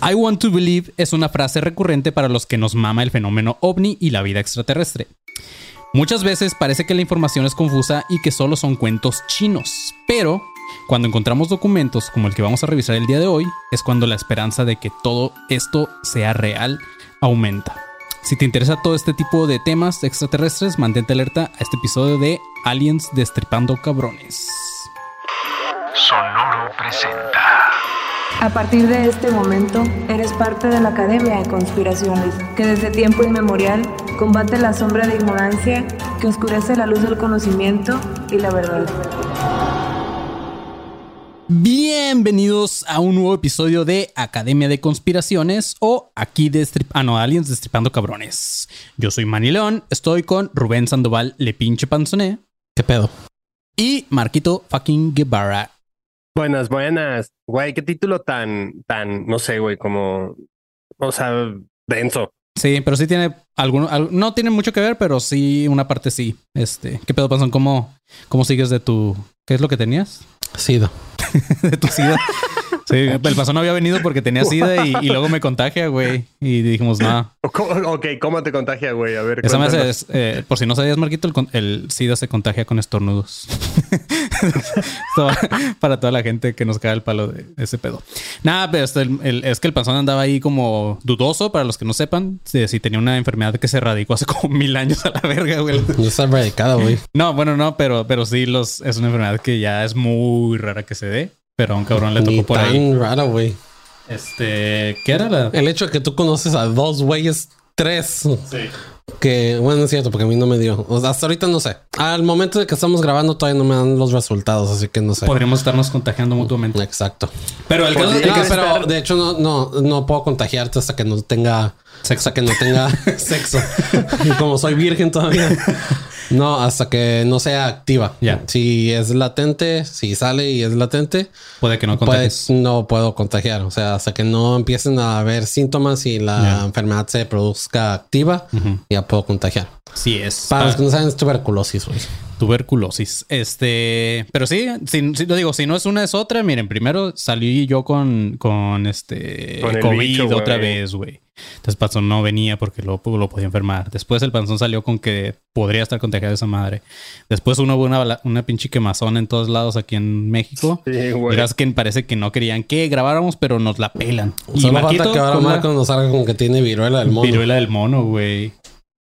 I want to believe es una frase recurrente para los que nos mama el fenómeno ovni y la vida extraterrestre. Muchas veces parece que la información es confusa y que solo son cuentos chinos, pero cuando encontramos documentos como el que vamos a revisar el día de hoy, es cuando la esperanza de que todo esto sea real aumenta. Si te interesa todo este tipo de temas extraterrestres, mantente alerta a este episodio de Aliens Destripando Cabrones. Sonoro presenta. A partir de este momento, eres parte de la Academia de Conspiraciones, que desde tiempo inmemorial combate la sombra de ignorancia que oscurece la luz del conocimiento y la verdad. Bienvenidos a un nuevo episodio de Academia de Conspiraciones o aquí de Strip ah, no, Aliens Destripando Cabrones. Yo soy Manny León, estoy con Rubén Sandoval, Le Pinche Panzoné. ¿Qué pedo? Y Marquito fucking Guevara. Buenas, buenas. Güey, qué título tan, tan, no sé, güey, como, o sea, denso. Sí, pero sí tiene alguno, no tiene mucho que ver, pero sí una parte sí. Este, ¿qué pedo, Panzón? ¿Cómo, cómo sigues de tu, qué es lo que tenías? Sida. de tu sida. Sí, el pasón no había venido porque tenía sida y, luego me contagia, güey. Y dijimos, no. Ok, ¿cómo te contagia, güey? A ver. Esa me hace, eh, por si no sabías, Marquito, el, sida se contagia con estornudos. para toda la gente que nos cae el palo de ese pedo. Nada, pero este, es que el panzón andaba ahí como dudoso, para los que no sepan, si, tenía una enfermedad que se erradicó hace como mil años a la verga, güey. No está erradicada, güey. No, bueno, no, pero, pero sí los, es una enfermedad que ya es muy rara que se dé. Pero a un cabrón le tocó por tan ahí. raro, güey. Este, ¿qué era la? El hecho de que tú conoces a dos güeyes, tres. Sí. Que, bueno, es cierto, porque a mí no me dio. hasta ahorita no sé. Al momento de que estamos grabando todavía no me dan los resultados, así que no sé. Podríamos estarnos contagiando mutuamente. Exacto. Pero el caso es que, pero de hecho no, no, no puedo contagiarte hasta que no tenga sexo. Hasta que no tenga sexo. Como soy virgen todavía. No, hasta que no sea activa. Ya. Si es latente, si sale y es latente, puede que no contagies. no puedo contagiar. O sea, hasta que no empiecen a haber síntomas y la enfermedad se produzca activa, ya puedo contagiar. Sí es. Para los que no saben, es tuberculosis, güey. Tuberculosis. Este, pero sí, si, lo digo, si no es una es otra, miren, primero salí yo con, con este COVID otra vez, güey. Entonces Panzón no venía porque lo, lo podía enfermar. Después el Panzón salió con que podría estar contagiado esa madre. Después uno hubo una, una pinche quemazón en todos lados aquí en México. Sí, güey. que parece que no querían que grabáramos, pero nos la pelan. Solo falta que ahora Marco nos salga con que tiene viruela del mono. Viruela del mono, güey.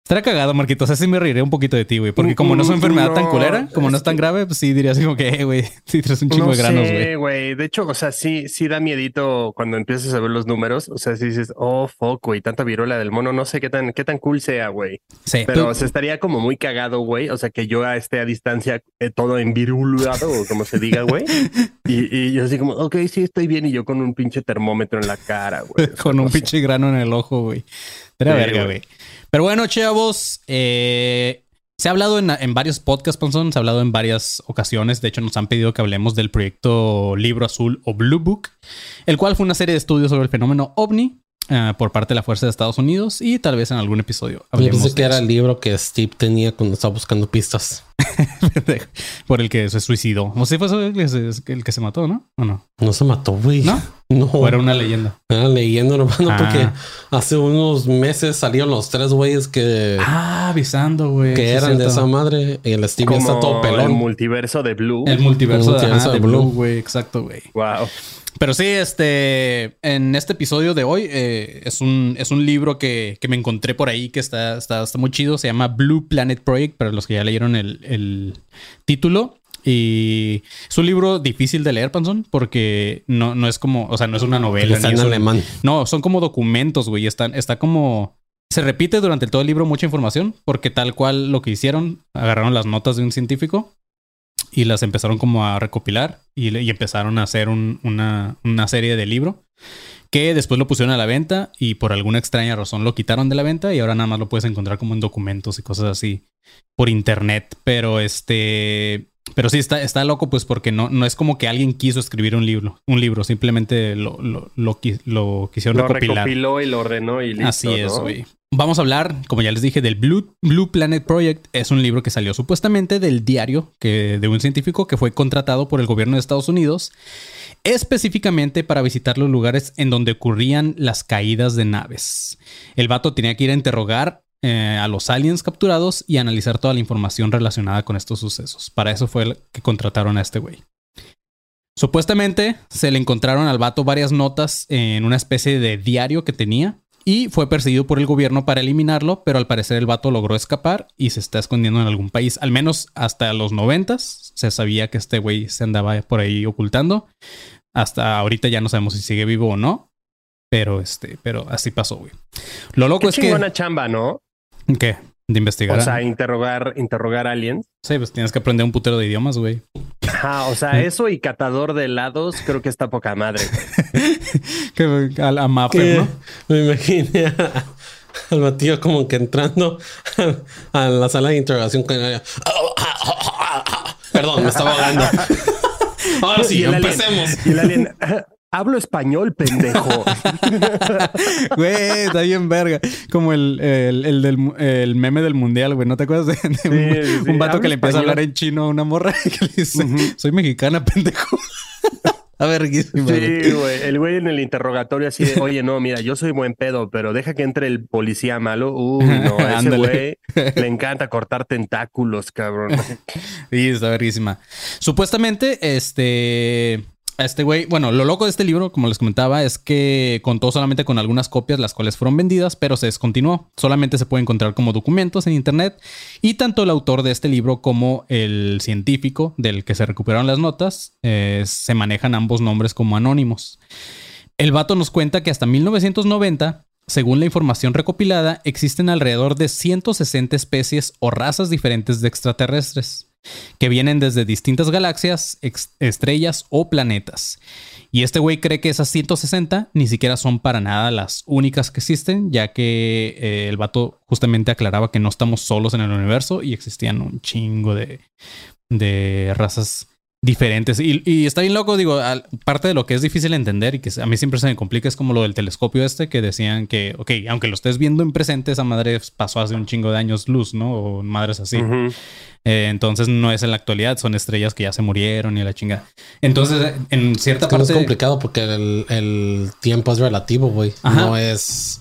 Estará cagado, Marquito. O sea, sí me reiré un poquito de ti, güey. Porque como no es una enfermedad tan culera, como no es tan grave, pues sí diría así como que, eh, güey, sí traes un chingo de granos, güey. güey. De hecho, o sea, sí, sí da miedito cuando empiezas a ver los números. O sea, si dices, oh, fuck, güey, tanta viruela del mono, no sé qué tan, qué tan cool sea, güey. Sí. Pero se estaría como muy cagado, güey. O sea, que yo esté a distancia eh, todo envirulado, o como se diga, güey. y, y, yo así como, ok, sí, estoy bien. Y yo con un pinche termómetro en la cara, güey. con un pinche grano en el ojo, güey. Era verga, güey. Pero bueno, chavos, eh, se ha hablado en, varios podcasts, Ponson, se ha hablado en varias ocasiones. De hecho, nos han pedido que hablemos del proyecto Libro Azul o Blue Book, el cual fue una serie de estudios sobre el fenómeno ovni eh, por parte de la Fuerza de Estados Unidos y tal vez en algún episodio. Yo pensé que era el libro que Steve tenía cuando estaba buscando pistas. por el que se suicidó. O si fue el que se mató, ¿no? ¿O no? No se mató, güey. ¿No? No. ¿O era una leyenda? Era leyenda, hermano, ah. porque hace unos meses salieron los tres güeyes que. Ah, avisando, güey. Que eran de esa madre. Y el Steve está todo pelón. El multiverso de Blue. El multiverso, de, Blue, güey. Exacto, güey. Wow. Pero sí, este, en este episodio de hoy eh, es, un, es un libro que, me encontré por ahí que está, está, muy chido. Se llama Blue Planet Project, para los que ya leyeron el, título. Y es un libro difícil de leer, Panzón, porque no, no es como, o sea, no es una novela. Está en alemán. No, son como documentos, güey. Están, está como. Se repite durante todo el libro mucha información, porque tal cual lo que hicieron, agarraron las notas de un científico y las empezaron como a recopilar y, empezaron a hacer una, serie de libro que después lo pusieron a la venta y por alguna extraña razón lo quitaron de la venta y ahora nada más lo puedes encontrar como en documentos y cosas así por internet. Pero este, pero sí está, está loco pues porque no, no es como que alguien quiso escribir un libro, un libro, simplemente lo, lo, lo, lo quisieron lo recopilar. recopiló y lo ordenó y listo. Así es, güey. vamos a hablar, como ya les dije, del Blue, Blue Planet Project. Es un libro que salió supuestamente del diario que, de un científico que fue contratado por el gobierno de Estados Unidos específicamente para visitar los lugares en donde ocurrían las caídas de naves. El vato tenía que ir a interrogar eh, a los aliens capturados y analizar toda la información relacionada con estos sucesos. Para eso fue el que contrataron a este güey. Supuestamente se le encontraron al vato varias notas en una especie de diario que tenía y fue perseguido por el gobierno para eliminarlo, pero al parecer el vato logró escapar y se está escondiendo en algún país. Al menos hasta los noventas se sabía que este güey se andaba por ahí ocultando. Hasta ahorita ya no sabemos si sigue vivo o no. Pero este, pero así pasó, güey. Lo loco es que. buena chamba, ¿no? ¿Qué? De investigar. O sea, interrogar, interrogar aliens. Sí, pues tienes que aprender un putero de idiomas, güey. Ajá, o sea, eso y catador de helados, creo que está poca madre. que a la Mapper, ¿no? Me imaginé al Matío como que entrando a la sala de interrogación con Perdón, me estaba ahogando. Ahora sí, empecemos. y el alien, Hablo español, pendejo. Güey, está bien verga. Como el, el, del el meme del mundial, güey. ¿No te acuerdas de, un, vato que le empieza a hablar en chino a una morra que le dice, soy mexicana, pendejo? A ver, Sí, güey. El güey en el interrogatorio así de, oye, no, mira, yo soy buen pedo, pero deja que entre el policía malo. Uy, no, a ese güey le encanta cortar tentáculos, cabrón. Sí, está verguísima. Supuestamente, este este güey, bueno, lo loco de este libro, como les comentaba, es que contó solamente con algunas copias, las cuales fueron vendidas, pero se descontinuó. Solamente se puede encontrar como documentos en internet. Y tanto el autor de este libro como el científico del que se recuperaron las notas eh, se manejan ambos nombres como anónimos. El vato nos cuenta que hasta 1990 según la información recopilada, existen alrededor de 160 especies o razas diferentes de extraterrestres que vienen desde distintas galaxias, estrellas o planetas. Y este güey cree que esas 160 ni siquiera son para nada las únicas que existen, ya que eh, el vato justamente aclaraba que no estamos solos en el universo y existían un chingo de, de razas diferentes. Y, está bien loco, digo, parte de lo que es difícil entender y que a mí siempre se me complica es como lo del telescopio este, que decían que, ok, aunque lo estés viendo en presente, esa madre pasó hace un chingo de años luz, ¿no? O madres así. Eh, entonces no es en la actualidad, son estrellas que ya se murieron y la chinga. Entonces, en cierta parte... Es complicado porque el, el tiempo es relativo, güey. No es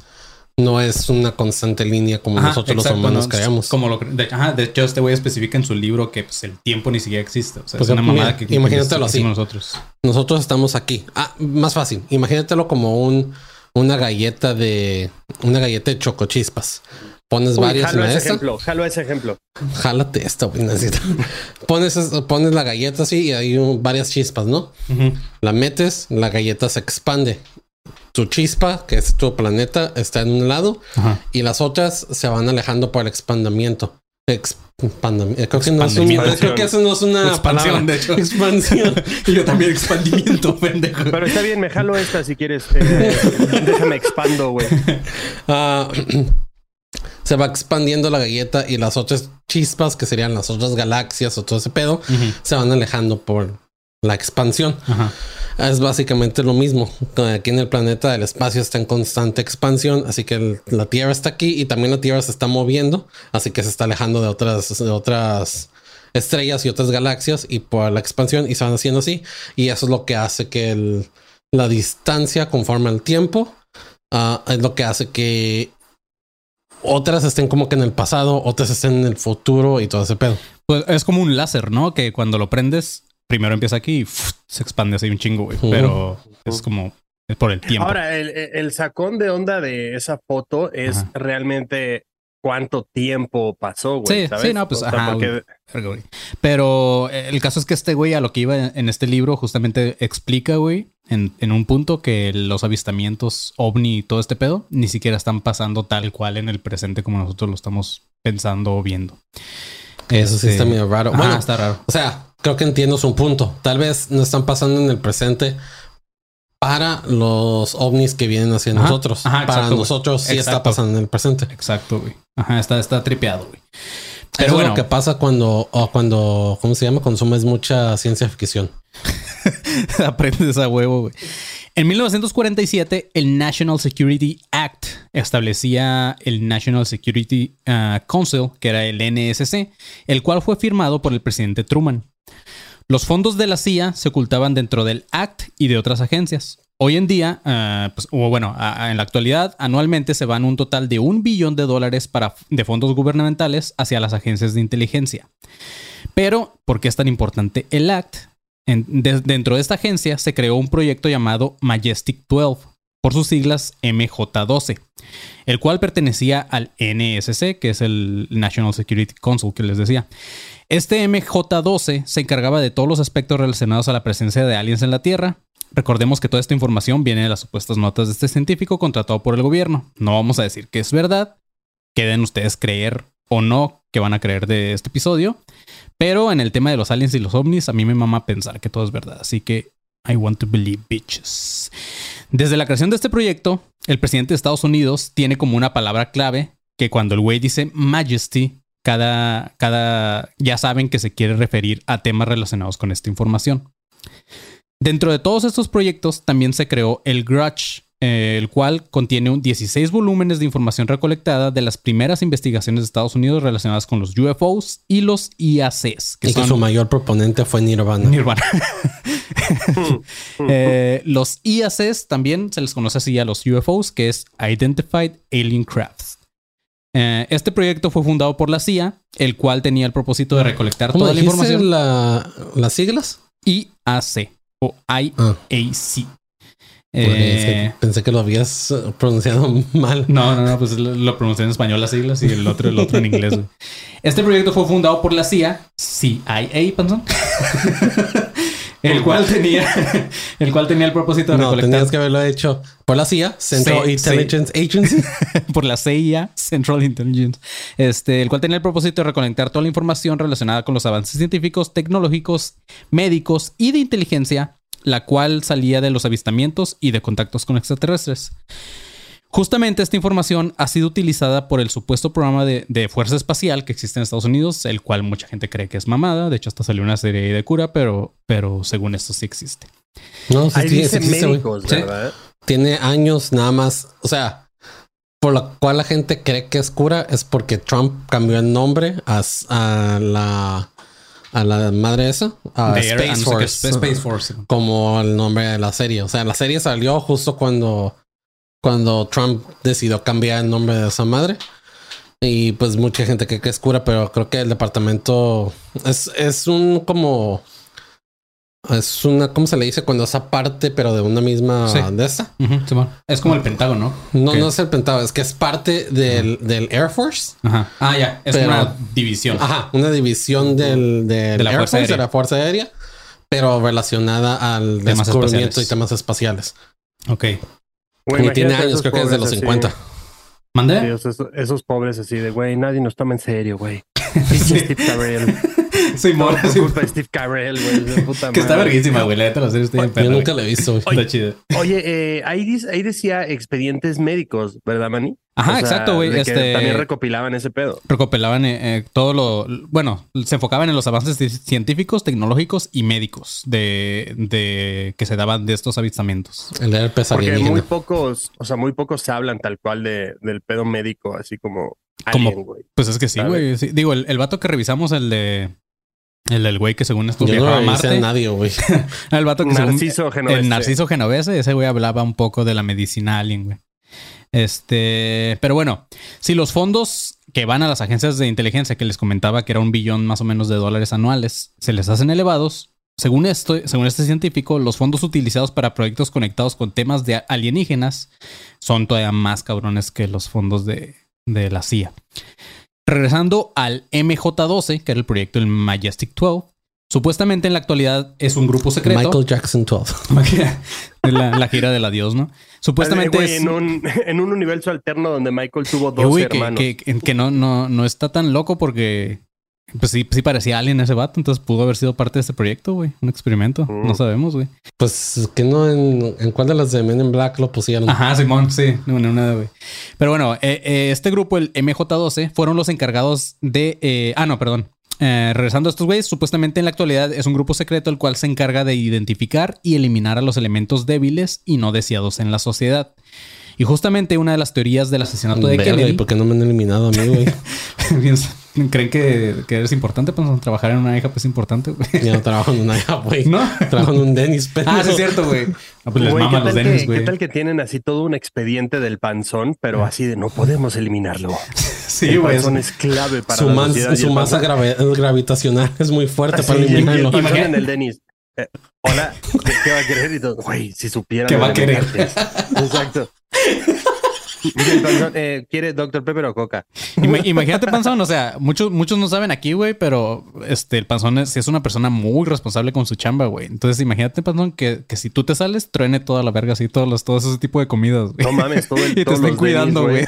no es una constante línea como nosotros los humanos creamos. Como lo, de, ajá, de hecho, este güey especifica en su libro que pues, el tiempo ni siquiera existe. O sea, es una mamada que, imagínatelo así. Nosotros. nosotros estamos aquí. Ah, más fácil. Imagínatelo como un una galleta de una galleta de chocochispas. Pones varias jalo ese ejemplo, jalo ese ejemplo. Jálate esta, güey. pones, pones la galleta así y hay varias chispas, ¿no? La metes, la galleta se expande tu chispa, que es tu planeta, está en un lado y las otras se van alejando por el expandamiento. Expandamiento. Creo que, no es creo que eso no es una expansión, de hecho. Expansión. y yo también expandimiento, pendejo. Pero está bien, me jalo esta si quieres. Eh, déjame expando, güey. Ah, se va expandiendo la galleta y las otras chispas, que serían las otras galaxias o todo ese pedo, se van alejando por la expansión. Ajá. Es básicamente lo mismo. Aquí en el planeta el espacio está en constante expansión, así que la Tierra está aquí y también la Tierra se está moviendo, así que se está alejando de otras, estrellas y otras galaxias y por la expansión y se van haciendo así. Y eso es lo que hace que la distancia conforme al tiempo ah, es lo que hace que otras estén como que en el pasado, otras estén en el futuro y todo ese pedo. Pues es como un láser, ¿no? Que cuando lo prendes primero empieza aquí y se expande así un chingo, güey. Pero es como es por el tiempo. Ahora, el, sacón de onda de esa foto es realmente cuánto tiempo pasó, güey. Sí, sí, no, pues ajá, Pero eh, el caso es que este güey a lo que iba en este libro justamente explica, güey, en, en, un punto que los avistamientos ovni y todo este pedo ni siquiera están pasando tal cual en el presente como nosotros lo estamos pensando o viendo. Eso sí está este, medio raro. bueno, está raro. O sea, creo que entiendo su punto. Tal vez no están pasando en el presente para los ovnis que vienen hacia nosotros. para nosotros sí está pasando en el presente. Exacto, güey. Ajá, está, está tripeado, güey. Pero bueno. lo que pasa cuando, o cuando, ¿cómo se llama? Consumes mucha ciencia ficción. Aprendes a huevo, güey. En 1947, el National Security Act establecía el National Security uh, Council, que era el NSC, el cual fue firmado por el presidente Truman. Los fondos de la CIA se ocultaban dentro del ACT y de otras agencias. Hoy en día, uh, pues, o bueno, en la actualidad, anualmente se van un total de un billón de dólares para, de fondos gubernamentales hacia las agencias de inteligencia. Pero, ¿por qué es tan importante el ACT? dentro de esta agencia se creó un proyecto llamado Majestic 12, por sus siglas MJ12, el cual pertenecía al NSC, que es el National Security Council que les decía. Este MJ12 se encargaba de todos los aspectos relacionados a la presencia de aliens en la Tierra. Recordemos que toda esta información viene de las supuestas notas de este científico contratado por el gobierno. No vamos a decir que es verdad. Queden ustedes creer o no que van a creer de este episodio. Pero en el tema de los aliens y los ovnis, a mí me mama pensar que todo es verdad. Así que I want to believe bitches. Desde la creación de este proyecto, el presidente de Estados Unidos tiene como una palabra clave que cuando el güey dice Majesty, cada, cada, ya saben que se quiere referir a temas relacionados con esta información. Dentro de todos estos proyectos también se creó el Grudge, eh, el cual contiene 16 volúmenes de información recolectada de las primeras investigaciones de Estados Unidos relacionadas con los UFOs y los IACs. Que y que su mayor proponente fue Nirvana. Nirvana. Eh, los IACs también se les conoce así a los UFOs, que es Identified Alien Crafts. Eh, este proyecto fue fundado por la CIA, el cual tenía el propósito de recolectar toda la información. las siglas? IAC o IAC. Eh, pensé que lo habías pronunciado mal. No, no, no, pues lo, pronuncié en español las siglas y el otro, el otro en inglés. Este proyecto fue fundado por la CIA, CIA, pensón. el cual tenía el cual tenía el propósito de no, recolectar. tenías que haberlo hecho por la CIA, Central Intelligence Agency, por la CIA, Central Intelligence, este, el cual tenía el propósito de recolectar toda la información relacionada con los avances científicos, tecnológicos, médicos y de inteligencia, la cual salía de los avistamientos y de contactos con extraterrestres. Justamente esta información ha sido utilizada por el supuesto programa de, fuerza espacial que existe en Estados Unidos, el cual mucha gente cree que es mamada. De hecho, hasta salió una serie de cura, pero, pero según esto sí existe. No, sí, sí, médicos, Tiene años nada más. O sea, por lo cual la gente cree que es cura es porque Trump cambió el nombre a, la a la madre esa, a Space Force, Space Force, como el nombre de la serie. O sea, la serie salió justo cuando cuando Trump decidió cambiar el nombre de esa madre. Y pues mucha gente cree que es cura, pero creo que el departamento es, es un como... Es una, ¿cómo se le dice? Cuando es aparte, pero de una misma de esa. es como el Pentágono, ¿no? No, no es el Pentágono, es que es parte del, del Air Force. Ajá. Ah, ya, es una división. Ajá, una división del, del de la Air Force, de la Fuerza Aérea, pero relacionada al descubrimiento y temas espaciales. Ok y tiene años, creo que es de los 50. ¿Mande? esos, pobres así de, güey, nadie nos toma en serio, güey. Steve Carell. Soy moro. Sí, culpa Steve Carell, güey. Que está verguísima, güey. La neta la serie está Yo nunca la he visto, güey. Está chido. Oye, eh, ahí, ahí decía expedientes médicos, ¿verdad, Manny? Ajá, exacto, güey. Este, también recopilaban ese pedo. Recopilaban eh, eh, todo lo. Bueno, se enfocaban en los avances científicos, tecnológicos y médicos de, de que se daban de estos avistamientos. El herpes Porque muy pocos, o sea, muy pocos se hablan tal cual de, del pedo médico, así como. como pues es que sí, güey. Digo, el, el vato que revisamos, el de. El del güey que según esto viajaba a Marte. nadie, güey. el vato que Narciso Genovese. El Narciso Genovese, ese güey hablaba un poco de la medicina alien, güey. Este, pero bueno, si los fondos que van a las agencias de inteligencia que les comentaba que era un billón más o menos de dólares anuales, se les hacen elevados, según esto, según este científico, los fondos utilizados para proyectos conectados con temas de alienígenas son todavía más cabrones que los fondos de, de la CIA. Regresando al MJ12, que era el proyecto del Majestic 12, Supuestamente en la actualidad es un grupo secreto. Michael Jackson 12. la, la gira del adiós, ¿no? Supuestamente es... en, un, en, un, universo alterno donde Michael tuvo dos hermanos. Que, que, no, no, no está tan loco porque pues sí, sí parecía alien ese vato, entonces pudo haber sido parte de este proyecto, güey. Un experimento. No mm. sabemos, güey. Pues que no en, en cuál de las de Men in Black lo pusieron. Ajá, Simón, sí. Una, una, güey. Pero bueno, eh, eh, este grupo, el MJ12, fueron los encargados de. Eh, ah, no, perdón. Eh, regresando a estos güeyes, supuestamente en la actualidad es un grupo secreto el cual se encarga de identificar y eliminar a los elementos débiles y no deseados en la sociedad. Y justamente una de las teorías del asesinato de Kennedy. ¿Por qué no me han eliminado a mí, güey? ¿Creen que, que, eres importante? Pues trabajar en una hija pues es importante, güey. Yo no trabajo en una hija, güey. ¿No? Trabajo en un Dennis, pero... Ah, sí es cierto, güey. Ah, pues les güey, ¿qué, tal Dennis, que, ¿Qué tal que tienen así todo un expediente del panzón, pero ah. así de no podemos eliminarlo? sí, güey. Panzón es clave para su, la su masa gravitacional es muy fuerte para eliminarlo. Imaginen el Dennis. Eh, hola, ¿qué, va a querer? Y todo, güey, si supieran. ¿Qué va a querer? Exacto. Eh, ¿Quiere Dr. Pepper o Coca? Imagínate, Panzón, o sea, muchos, muchos no saben aquí, güey, pero este, el Panzón es, es, una persona muy responsable con su chamba, güey. Entonces, imagínate, Panzón, que, que, si tú te sales, truene toda la verga así, todos los, todo ese tipo de comidas, güey. No mames, todo el Y te estén cuidando, güey.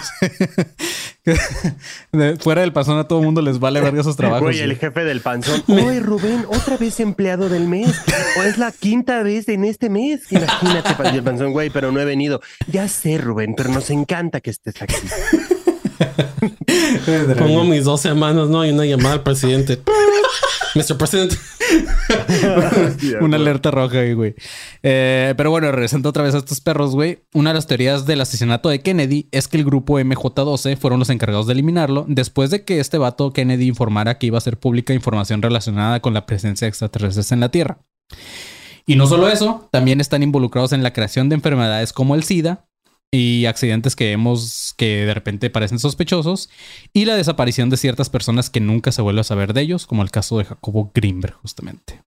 Fuera del Panzón a todo el mundo les vale verga esos trabajos. Güey, el jefe del Panzón. Oye, Rubén, otra vez empleado del mes. O es la quinta vez en este mes. Imagínate, el Panzón, güey, pero no he venido. Ya sé, Rubén, pero nos encanta que estés aquí. Pongo mis dos semanas, ¿no? Y una llamada al presidente. Mr. President. una alerta roja ahí, güey. Eh, pero bueno, regresando otra vez a estos perros, güey. Una de las teorías del asesinato de Kennedy es que el grupo MJ12 fueron los encargados de eliminarlo después de que este vato Kennedy informara que iba a ser pública información relacionada con la presencia de extraterrestres en la Tierra. Y no solo eso, también están involucrados en la creación de enfermedades como el SIDA, y accidentes que vemos que de repente parecen sospechosos y la desaparición de ciertas personas que nunca se vuelve a saber de ellos, como el caso de Jacobo Grimberg justamente.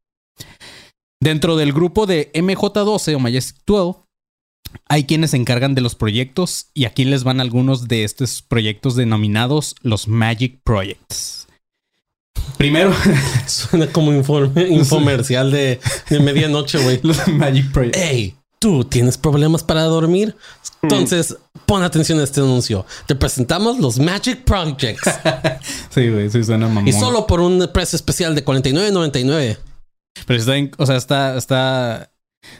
Dentro del grupo de MJ12 o Majestic 12 hay quienes se encargan de los proyectos y aquí les van algunos de estos proyectos denominados los Magic Projects. Primero, suena como informe, infomercial de, de medianoche, güey. Los Magic Projects. ¡Ey! Tú tienes problemas para dormir, entonces pon atención a este anuncio. Te presentamos los Magic Projects. sí, güey, sí suena mamón. Y solo por un precio especial de 49.99. Pero está, o sea, está, está.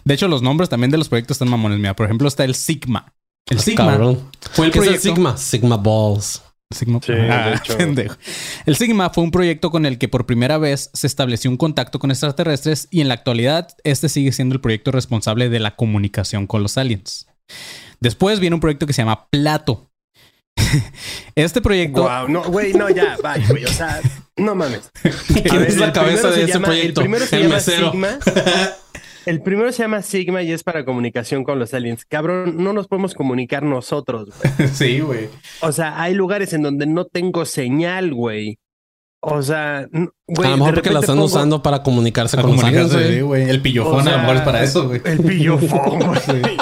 De hecho, los nombres también de los proyectos están mamones. Mira, por ejemplo, está el Sigma. El ah, Sigma fue el proyecto. Sigma? Sigma Balls. Sigma. Ah, el Sigma fue un proyecto con el que por primera vez se estableció un contacto con extraterrestres y en la actualidad este sigue siendo el proyecto responsable de la comunicación con los aliens. Después viene un proyecto que se llama Plato. este proyecto. Wow, no, güey, no, ya, vaya, güey. O sea, no mames. ¿Quién es la cabeza de ese proyecto? El primero se llama Sigma. El primero se llama Sigma y es para comunicación con los aliens. Cabrón, no nos podemos comunicar nosotros, güey. sí, güey. O sea, hay lugares en donde no tengo señal, güey. O sea, güey. A lo mejor porque la están usando para comunicarse con los aliens, güey. El pillofón a lo mejor es para eso, güey. El pillofón, güey.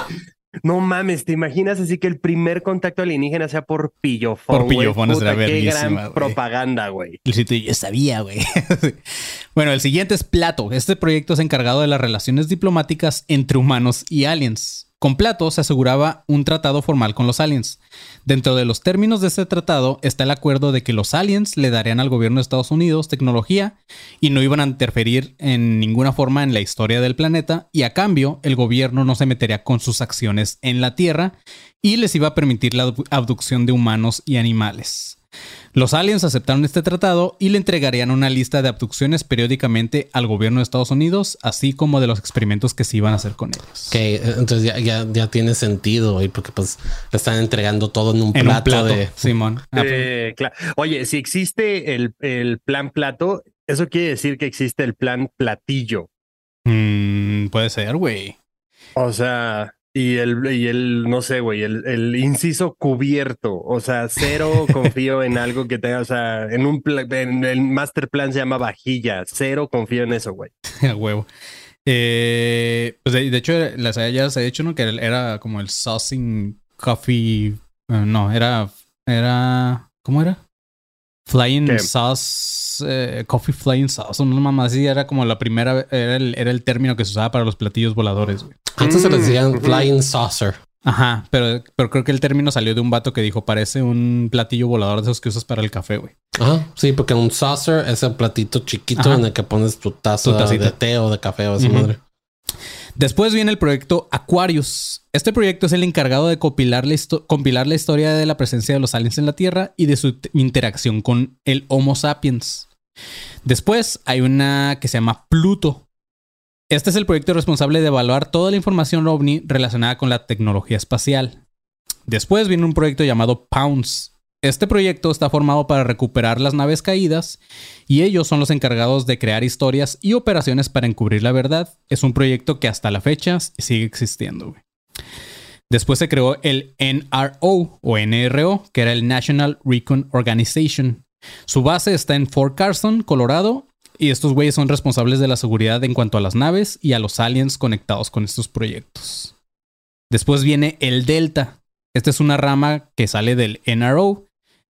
No mames, ¿te imaginas así que el primer contacto alienígena sea por pillofón? Por pillofón es Qué gran propaganda, güey. yo sabía, güey. bueno, el siguiente es Plato. Este proyecto es encargado de las relaciones diplomáticas entre humanos y aliens. Con Plato se aseguraba un tratado formal con los aliens. Dentro de los términos de este tratado está el acuerdo de que los aliens le darían al gobierno de Estados Unidos tecnología y no iban a interferir en ninguna forma en la historia del planeta y a cambio el gobierno no se metería con sus acciones en la Tierra y les iba a permitir la abducción de humanos y animales. Los aliens aceptaron este tratado y le entregarían una lista de abducciones periódicamente al gobierno de Estados Unidos, así como de los experimentos que se iban a hacer con ellos. Ok, entonces ya, ya, tiene sentido, porque pues le están entregando todo en un, plato, de Simón. Ah, claro. Oye, si existe el, el, plan plato, eso quiere decir que existe el plan platillo. Mm, puede ser, güey. O sea, y el, y el, no sé, güey, el, el, inciso cubierto. O sea, cero confío en algo que tenga, o sea, en un en el master plan se llama vajilla. Cero confío en eso, güey. A huevo. Eh, pues de, hecho, las ya se ha dicho, ¿no? Que era como el saucing coffee. Eh, no, era. Era. ¿Cómo era? Flying Sauce, eh, Coffee Flying Sauce, una mamá así, era como la primera, era el, era el término que se usaba para los platillos voladores, güey. Antes se les decían mm. Flying Saucer. Ajá, pero, pero creo que el término salió de un vato que dijo, parece un platillo volador de esos que usas para el café, güey. Ajá, sí, porque un saucer es el platito chiquito en el que pones tu taza de té o de café o de esa madre. Después viene el proyecto Aquarius. Este proyecto es el encargado de compilar la, compilar la historia de la presencia de los aliens en la Tierra y de su interacción con el Homo sapiens. Después hay una que se llama Pluto. Este es el proyecto responsable de evaluar toda la información ovni relacionada con la tecnología espacial. Después viene un proyecto llamado Pounce. Este proyecto está formado para recuperar las naves caídas y ellos son los encargados de crear historias y operaciones para encubrir la verdad. Es un proyecto que hasta la fecha sigue existiendo. Después se creó el NRO o NRO, que era el National Recon Organization. Su base está en Fort Carson, Colorado, y estos güeyes son responsables de la seguridad en cuanto a las naves y a los aliens conectados con estos proyectos. Después viene el Delta. Esta es una rama que sale del NRO.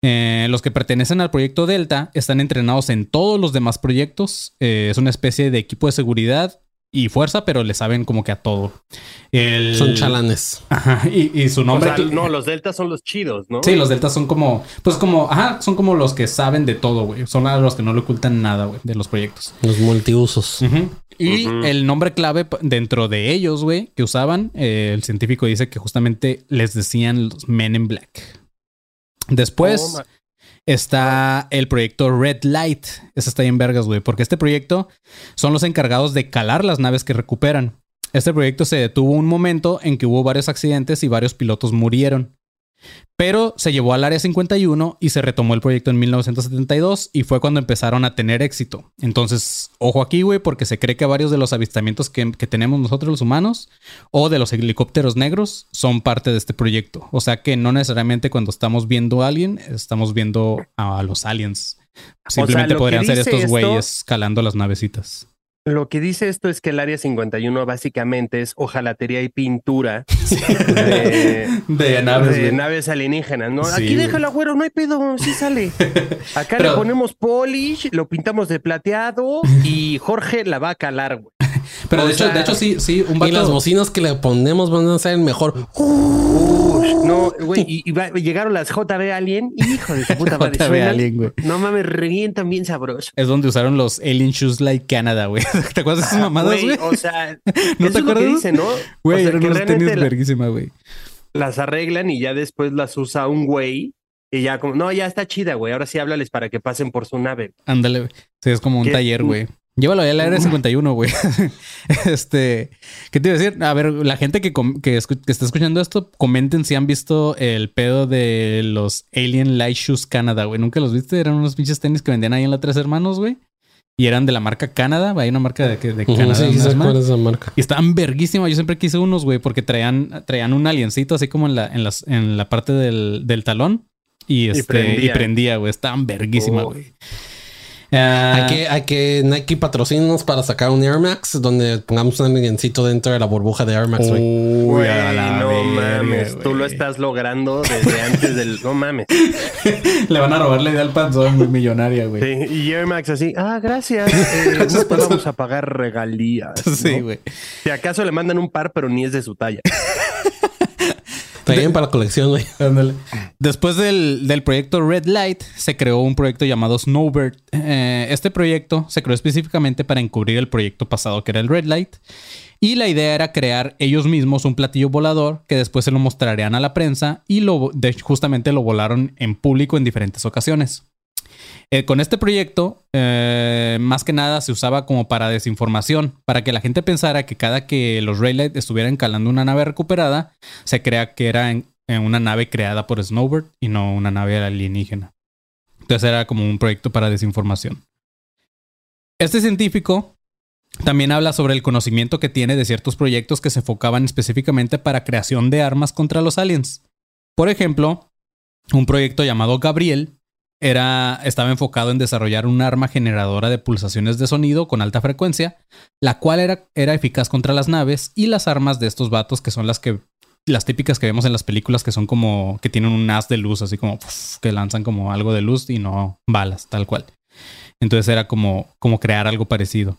Eh, los que pertenecen al proyecto Delta están entrenados en todos los demás proyectos. Eh, es una especie de equipo de seguridad y fuerza, pero le saben como que a todo. Son chalanes. Ajá, y, su nombre. no, los deltas son los chidos, ¿no? Sí, los deltas son como, pues como, ajá, son como los que saben de todo, güey. Son los que no le ocultan nada, güey, de los proyectos. Los multiusos. Y el nombre clave dentro de ellos, güey, que usaban, eh, el científico dice que justamente les decían los Men in Black. Después, está el proyecto Red Light. Ese está en vergas, güey, porque este proyecto son los encargados de calar las naves que recuperan. Este proyecto se detuvo un momento en que hubo varios accidentes y varios pilotos murieron. Pero se llevó al Área 51 y se retomó el proyecto en 1972 y fue cuando empezaron a tener éxito. Entonces, ojo aquí, güey, porque se cree que varios de los avistamientos que, tenemos nosotros los humanos o de los helicópteros negros son parte de este proyecto. O sea que no necesariamente cuando estamos viendo a alguien, estamos viendo a los aliens. Simplemente podrían ser estos güeyes calando las navecitas. Lo que dice esto es que el área 51 básicamente es hojalatería y pintura de, naves, alienígenas. ¿no? Aquí déjalo, güero, no hay pedo, sí sale. Acá le ponemos polish, lo pintamos de plateado y Jorge la va a calar, güey. Pero de hecho, de hecho, sí, sí, un Y las bocinas que le ponemos van a ser mejor. No, güey, y, llegaron las JB Alien, hijo de su puta madre. JB Alien, güey. No mames, revientan bien sabroso. Es donde usaron los Alien Shoes Like Canada, güey. ¿Te acuerdas de esas mamadas, güey? O sea, ¿no te acuerdas? Dice, ¿no? Güey, o sea, eran unos tenis verguísima, güey. Las arreglan y ya después las usa un güey y ya como, no, ya está chida, güey. Ahora sí háblales para que pasen por su nave. Ándale, güey. Sí, es como un taller, güey. Llévalo allá a la R51, güey. este, ¿qué te iba a decir? A ver, la gente que, que, está escuchando esto, comenten si han visto el pedo de los Alien Light Shoes Canada, güey. ¿Nunca los viste? Eran unos pinches tenis que vendían ahí en la Tres Hermanos, güey. Y eran de la marca Canadá. Hay una marca de, de Canadá. Sí, esa marca. Y estaban verguísimas. Yo siempre quise unos, güey, porque traían, traían un aliencito así como en la, en las, en la parte del, del talón. Y, este, y prendía, güey. Estaban verguísimas, oh. Ah. hay, que, hay que Nike patrocinos para sacar un Air Max donde pongamos un aliencito dentro de la burbuja de Air Max, güey. no mames. Tú lo estás logrando desde antes del. No mames. Le van a robar la idea al panzón muy millonaria, güey. Sí, y Air Max así. Ah, gracias. Eh, vamos a pagar regalías. Sí, güey. Si acaso le mandan un par, pero ni es de su talla. Bien para la colección, güey. Después del, proyecto Red Light, se creó un proyecto llamado Snowbird. Eh, este proyecto se creó específicamente para encubrir el proyecto pasado, que era el Red Light. Y la idea era crear ellos mismos un platillo volador que después se lo mostrarían a la prensa y lo, justamente lo volaron en público en diferentes ocasiones. Eh, con este proyecto, eh, más que nada se usaba como para desinformación, para que la gente pensara que cada que los Raylight estuvieran calando una nave recuperada, se crea que era una nave creada por Snowbird y no una nave alienígena. Entonces era como un proyecto para desinformación. Este científico también habla sobre el conocimiento que tiene de ciertos proyectos que se enfocaban específicamente para creación de armas contra los aliens. Por ejemplo, un proyecto llamado Gabriel, era, estaba enfocado en desarrollar un arma generadora de pulsaciones de sonido con alta frecuencia, la cual era, era eficaz contra las naves y las armas de estos vatos que son las que las típicas que vemos en las películas que son como que tienen un haz de luz así como que lanzan como algo de luz y no balas tal cual. Entonces era como como crear algo parecido.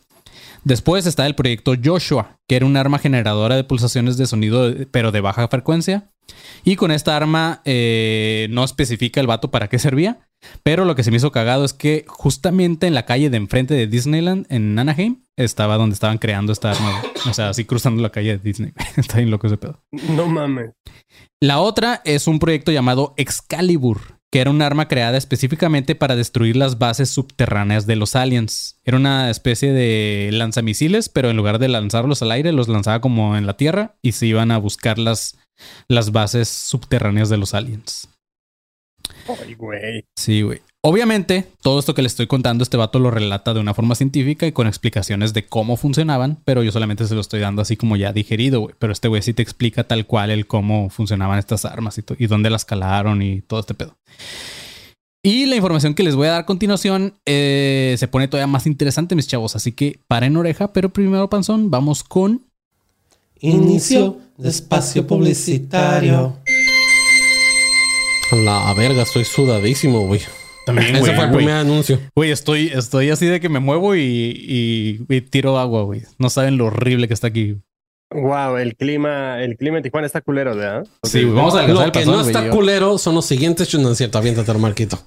Después está el proyecto Joshua, que era un arma generadora de pulsaciones de sonido, pero de baja frecuencia. Y con esta arma eh, no especifica el vato para qué servía, pero lo que se me hizo cagado es que justamente en la calle de enfrente de Disneyland, en Anaheim, estaba donde estaban creando esta arma. O sea, así cruzando la calle de Disney. Está bien loco ese pedo. No mames. La otra es un proyecto llamado Excalibur, que era un arma creada específicamente para destruir las bases subterráneas de los aliens. Era una especie de lanzamisiles, pero en lugar de lanzarlos al aire, los lanzaba como en la tierra y se iban a buscar las, las bases subterráneas de los aliens. Ay, güey. Sí, güey. Obviamente, todo esto que le estoy contando, este vato lo relata de una forma científica y con explicaciones de cómo funcionaban, pero yo solamente se lo estoy dando así como ya digerido, güey. Pero este güey sí te explica tal cual el cómo funcionaban estas armas y, y dónde las calaron y todo este pedo. Y la información que les voy a dar a continuación eh, se pone todavía más interesante, mis chavos. Así que paren oreja, pero primero, Panzón, vamos con. Inicio de espacio publicitario. La verga, estoy sudadísimo, güey. También, Ese fue el primer anuncio. Güey, estoy, estoy así de que me muevo y, y- y tiro agua, güey. No saben lo horrible que está aquí. Wow, el clima, el clima en Tijuana está culero, ¿verdad? Sí, vamos a alcanzar Lo que no está culero son los siguientes. No es cierto, aviéntate, Marquito.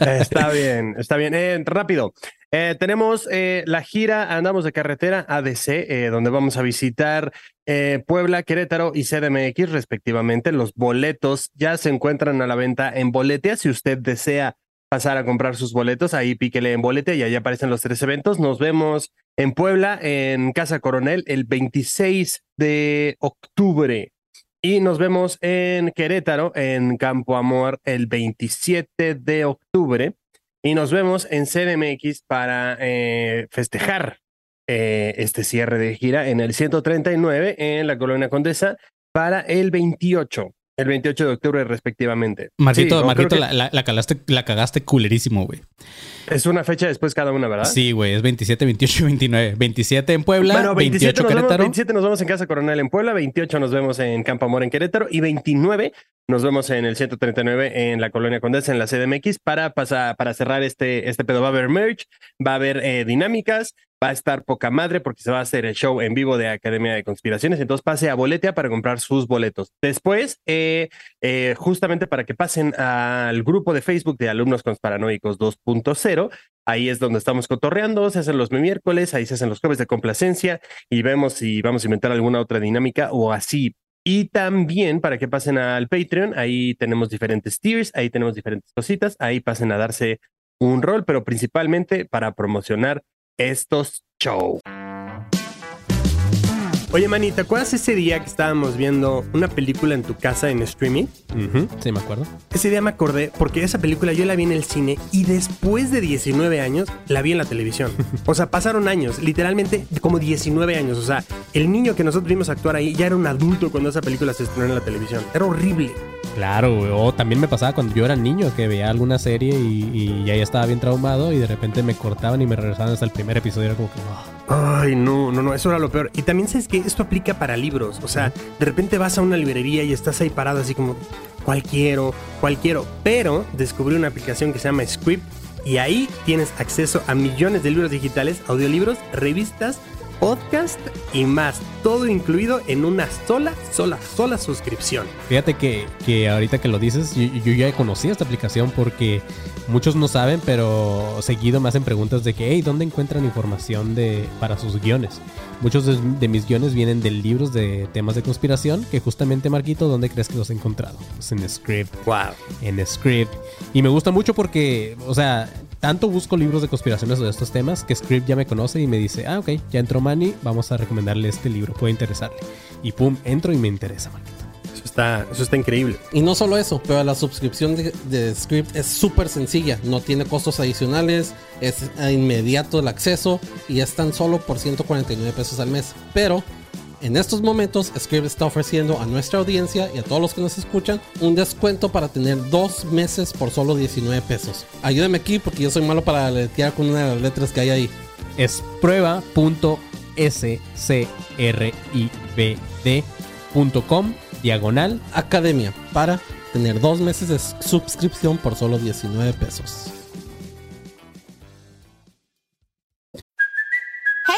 Está bien, está bien. Eh, rápido. Eh, tenemos eh, la gira Andamos de Carretera ADC, eh, donde vamos a visitar eh, Puebla, Querétaro y CDMX, respectivamente. Los boletos ya se encuentran a la venta en Boletia. Si usted desea pasar a comprar sus boletos, ahí píquele en Boletia y ahí aparecen los tres eventos. Nos vemos en Puebla, en Casa Coronel, el 26 de octubre. Y nos vemos en Querétaro, en Campo Amor, el 27 de octubre. Y nos vemos en CDMX para eh, festejar eh, este cierre de gira en el 139 en la Colonia Condesa para el 28, el 28 de octubre respectivamente. Marquito, Sí, o Marquito, creo la, la- la calaste, la cagaste culerísimo, güey. Es una fecha después cada una, ¿verdad? Sí, güey, es 27, 28 y 29. 27 en Puebla, Bueno, 27 28 nos, vemos, Querétaro. 27 nos vemos en Casa Coronel en Puebla, 28 nos vemos en Campo Amor en Querétaro y 29 nos vemos en el 139 en la Colonia Condesa en la CDMX para, pasar, para cerrar este, este pedo. Va a haber merch, va a haber eh, dinámicas, va a estar poca madre porque se va a hacer el show en vivo de Academia de Conspiraciones. Entonces pase a Boletia para comprar sus boletos. Después, eh, eh, justamente para que pasen al grupo de Facebook de Alumnos Consparanoicos 2.0, Ahí es donde estamos cotorreando, se hacen los miércoles, ahí se hacen los jueves de complacencia y vemos si vamos a inventar alguna otra dinámica o así. Y también para que pasen al Patreon, ahí tenemos diferentes tiers, ahí tenemos diferentes cositas, ahí pasen a darse un rol, pero principalmente para promocionar estos shows. Oye, Manny, ¿te acuerdas ese día que estábamos viendo una película en tu casa en streaming? Sí, me acuerdo. Ese día me acordé porque esa película yo la vi en el cine y después de 19 años la vi en la televisión. O sea, pasaron años, literalmente como 19 años. O sea, el niño que nosotros vimos actuar ahí ya era un adulto cuando esa película se estrenó en la televisión. Era horrible. Claro, güey. O también me pasaba cuando yo era niño que veía alguna serie y, y ya estaba bien traumado y de repente me cortaban y me regresaban hasta el primer episodio. Era como que, "Ah". Ay, no, no, no, eso era lo peor. Y también sabes que esto aplica para libros. O sea, de repente vas a una librería y estás ahí parado así como, ¿cuál quiero? ¿Cuál quiero? Pero descubrí una aplicación que se llama Script y ahí tienes acceso a millones de libros digitales, audiolibros, revistas, podcast y más. Todo incluido en una sola, sola, sola suscripción. Fíjate que, que ahorita que lo dices, yo, yo ya conocí esta aplicación porque muchos no saben, pero seguido me hacen preguntas de que, hey, ¿dónde encuentran información de, para sus guiones? Muchos de, de mis guiones vienen de libros de temas de conspiración, que justamente, Marquito, ¿dónde crees que los he encontrado? Pues en Script. Wow. en Script. Y me gusta mucho porque, o sea, tanto busco libros de conspiraciones o de estos temas que Script ya me conoce y me dice, ah, ok, ya entró Manny, vamos a recomendarle este libro, puede interesarle. Y pum, entro y me interesa, Marquito. Eso está, eso está increíble. Y no solo eso, pero la suscripción de, de Script es súper sencilla, no tiene costos adicionales, es inmediato el acceso y es tan solo por 149 pesos al mes. Pero en estos momentos Script está ofreciendo a nuestra audiencia y a todos los que nos escuchan un descuento para tener dos meses por solo 19 pesos. Ayúdame aquí porque yo soy malo para letear con una de las letras que hay ahí. Es prueba.scribd.com diagonal Academia para tener dos meses de suscripción por solo 19 pesos.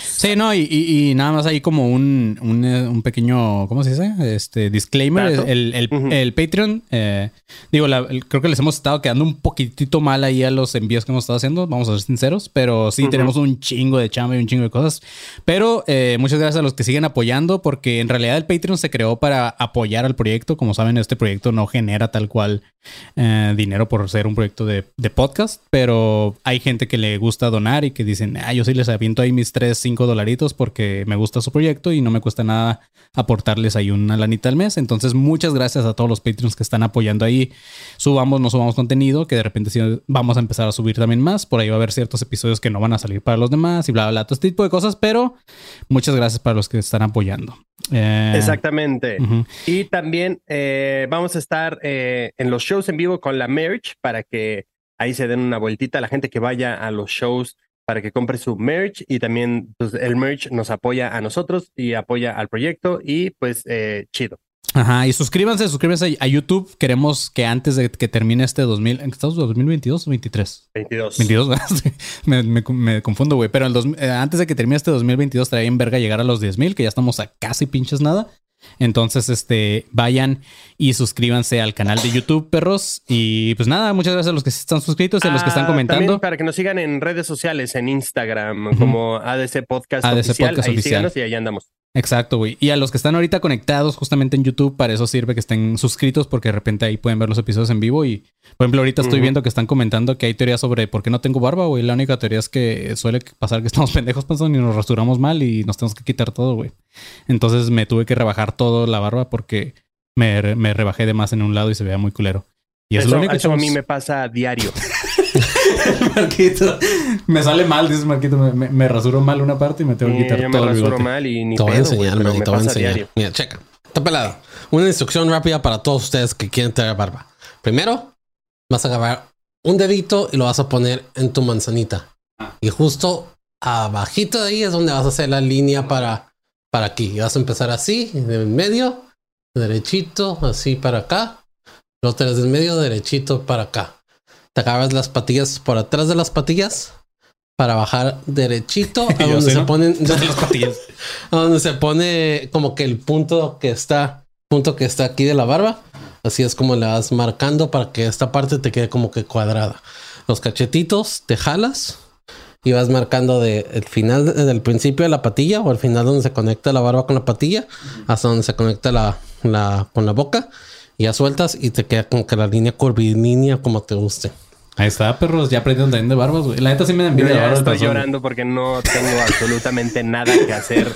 Sí, no, y, y- y nada más ahí como un, un, eh, un pequeño, ¿cómo se dice? Este disclaimer. El, el- Patreon, eh, digo, la- el- creo que les hemos estado quedando un poquitito mal ahí a los envíos que hemos estado haciendo, vamos a ser sinceros, pero sí tenemos un chingo de chamba y un chingo de cosas. Pero eh, muchas gracias a los que siguen apoyando, porque en realidad el Patreon se creó para apoyar al proyecto. Como saben, este proyecto no genera tal cual eh, dinero por ser un proyecto de, de podcast, pero hay gente que le gusta donar y que dicen, ah, yo sí les aviento ahí mis 3, 5 dolaritos porque me gusta su proyecto y no me cuesta nada aportarles ahí una lanita al mes. Entonces, muchas gracias a todos los Patreons que están apoyando ahí. Subamos, no subamos contenido, que de repente sí vamos a empezar a subir también más. Por ahí va a haber ciertos episodios que no van a salir para los demás y bla, bla, bla, todo este tipo de cosas, pero muchas gracias para los que están apoyando. Eh, Exactamente. Y también eh, vamos a estar eh, en los shows en vivo con la merch para que ahí se den una vueltita. La gente que vaya a los shows para que compre su merch y también pues, el merch nos apoya a nosotros y apoya al proyecto y pues eh, chido. Ajá, y suscríbanse, suscríbanse a YouTube. Queremos que antes de que termine este 2000, ¿en qué estamos? ¿2022 o 23? 22. 22, ¿verdad? Sí, me, me- me confundo, güey. Pero el dos- eh, antes de que termine este 2022, traía en verga llegar a los 10 mil, que ya estamos a casi pinches nada. Entonces, este, vayan y suscríbanse al canal de YouTube, perros. Y pues nada, muchas gracias a los que están suscritos y a los que están Ah, comentando. para que nos sigan en redes sociales, en Instagram, como ADC Podcast ADC Oficial. Podcast ahí Oficial. síganos y ahí andamos. Exacto, güey. Y a los que están ahorita conectados justamente en YouTube, para eso sirve que estén suscritos porque de repente ahí pueden ver los episodios en vivo. Y, por ejemplo, ahorita estoy viendo que están comentando que hay teorías sobre por qué no tengo barba, güey. La única teoría es que suele pasar que estamos pendejos pensando y nos rasuramos mal y nos tenemos que quitar todo, güey. Entonces me tuve que rebajar todo la barba porque me, me rebajé de más en un lado y se veía muy culero. Y Eso, es lo único eso a mí me pasa a diario. Marquito, me sale mal, dices Marquito. Me, me- me rasuro mal una parte y me tengo que quitar yo me todo el rasuro bigote. mal y ni Te voy a güey, enseñar, me te voy a enseñar. diario. Mira, checa. Está pelada. Una instrucción rápida para todos ustedes que quieren tener barba. Primero, vas a agarrar un dedito y lo vas a poner en tu manzanita. Y justo abajito de ahí es donde vas a hacer la línea para, para aquí. Y vas a empezar así, de en medio, derechito, así para acá. Luego te en medio, derechito para acá. Te agarras las patillas por atrás de las patillas para bajar derechito a donde sé, se ¿no? ponen patillas. donde se pone como que el punto que está, punto que está aquí de la barba. Así es como le vas marcando para que esta parte te quede como que cuadrada. Los cachetitos te jalas y vas marcando de el final de- del principio de la patilla o al final donde se conecta la barba con la patilla hasta donde se conecta la, la con la boca y ya sueltas y te queda como que la línea curvilínea como te guste. Ahí está, perros. Ya aprendieron también de barbas, güey. La neta sí me da Yo envidia de ya barbas. estoy llorando porque no tengo absolutamente nada que hacer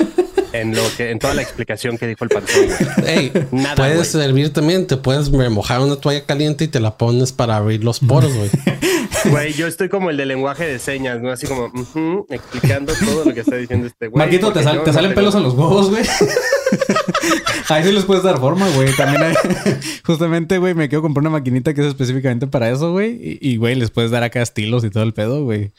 en lo que en toda la explicación que dijo el panzón. güey. Ey, Nada, puedes güey. servir también, te puedes remojar una toalla caliente y te la pones para abrir los poros, güey. Güey, yo estoy como el de lenguaje de señas, ¿no? Así como ujú, explicando todo lo que está diciendo este güey. Marquito, te, sal- yo te no salen tengo- pelos en los huevos, güey. Ahí sí les puedes dar forma, güey. También hay- justamente, güey, me quiero comprar una maquinita que es específicamente para eso, güey. Y, güey, les puedes dar acá estilos y todo el pedo, güey.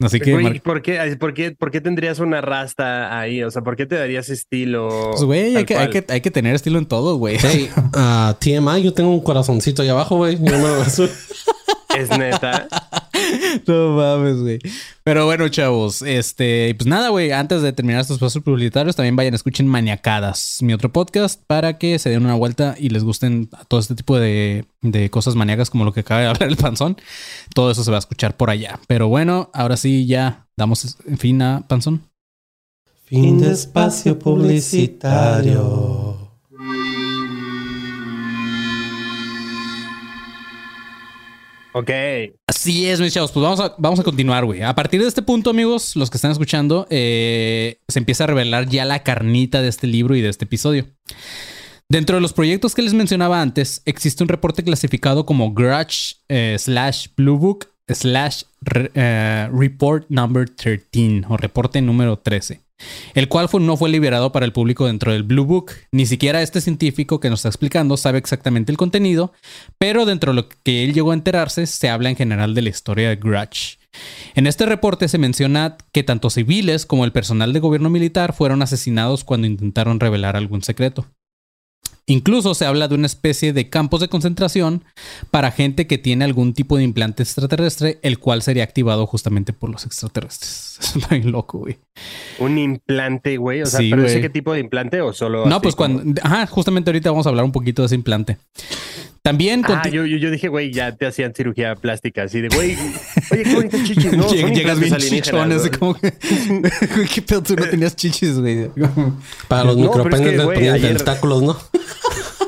Así que, Güey, ¿por, qué, por, qué, ¿por qué tendrías una rasta ahí? O sea, ¿por qué te darías estilo? pues, güey, hay que, hay, que, hay que tener estilo en todo, güey. Hey, ah, TMI, yo tengo un corazoncito ahí abajo, güey. Yo rasuro. Es neta. No mames, güey. Pero bueno, chavos, este, pues nada, güey, antes de terminar estos pasos publicitarios, también vayan, escuchen Maniacadas, mi otro podcast, para que se den una vuelta y les gusten todo este tipo de, de cosas maníacas como lo que acaba de hablar el panzón. Todo eso se va a escuchar por allá. Pero bueno, ahora sí, ya damos fin a panzón. Fin de espacio publicitario. Ok. Así es, mis chavos. Pues vamos a, vamos a continuar, güey. A partir de este punto, amigos, los que están escuchando, eh, se empieza a revelar ya la carnita de este libro y de este episodio. Dentro de los proyectos que les mencionaba antes, existe un reporte clasificado como Grudge eh, slash Blue Book slash eh, Report Number 13 o reporte número 13, el cual no fue liberado para el público dentro del Blue Book. Ni siquiera este científico que nos está explicando sabe exactamente el contenido, pero dentro de lo que él llegó a enterarse, se habla en general de la historia de Grudge. En este reporte se menciona que tanto civiles como el personal de gobierno militar fueron asesinados cuando intentaron revelar algún secreto. Incluso se habla de una especie de campos de concentración para gente que tiene algún tipo de implante extraterrestre, el cual sería activado justamente por los extraterrestres. Está bien loco, güey. Un implante, güey. O sea, Sí, ¿pero ese qué tipo de implante o solo No, así pues como- cuando... Ajá, justamente ahorita vamos a hablar un poquito de ese implante. También... Ah, yo, yo, yo dije, güey, ya te hacían cirugía plástica, así de, güey, oye, qué bonitas chichis, ¿no? Llegas bien chichón, así ¿no? como que... Güey, ¿Qué pedo? Tú no tenías chichis, güey. Para los No, pero es micropenes que, ayer- tentáculos, ¿no?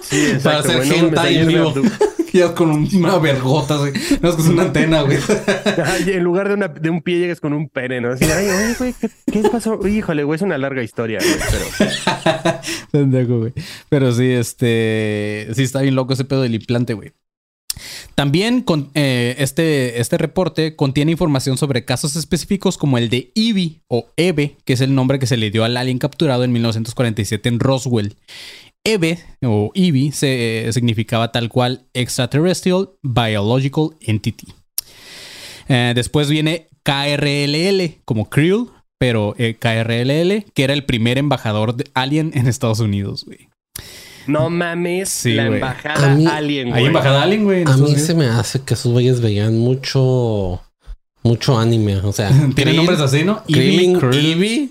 Sí, exacto, Para hacer ayer en vivo. Ya con una vergota, güey. No, es que es una antena, güey. Ay, en lugar de, una, de un pie llegas con un pene, ¿no? Así, ay, oye, güey, ¿qué, qué pasó? Híjole, güey, es una larga historia, güey, pero... Pendejo, güey. Pero sí, este. Sí, está bien loco ese pedo del implante, güey. También con, eh, este, este reporte contiene información sobre casos específicos como el de Ivy o Eve, que es el nombre que se le dio al alien capturado en 1947 en Roswell. Eve o Ivy se, eh, significaba tal cual Extraterrestrial Biological Entity. Eh, después viene KRLL como Krill, pero eh, KRLL, que era el primer embajador de Alien en Estados Unidos, güey. No mames, Sí, la embajada mí- alien, güey. Hay embajada Alien, güey. A mí Unidos. se me hace que esos güeyes veían mucho, mucho anime. O sea, Tienen Krill, nombres así, ¿no? Krillin, Krill. Eevee.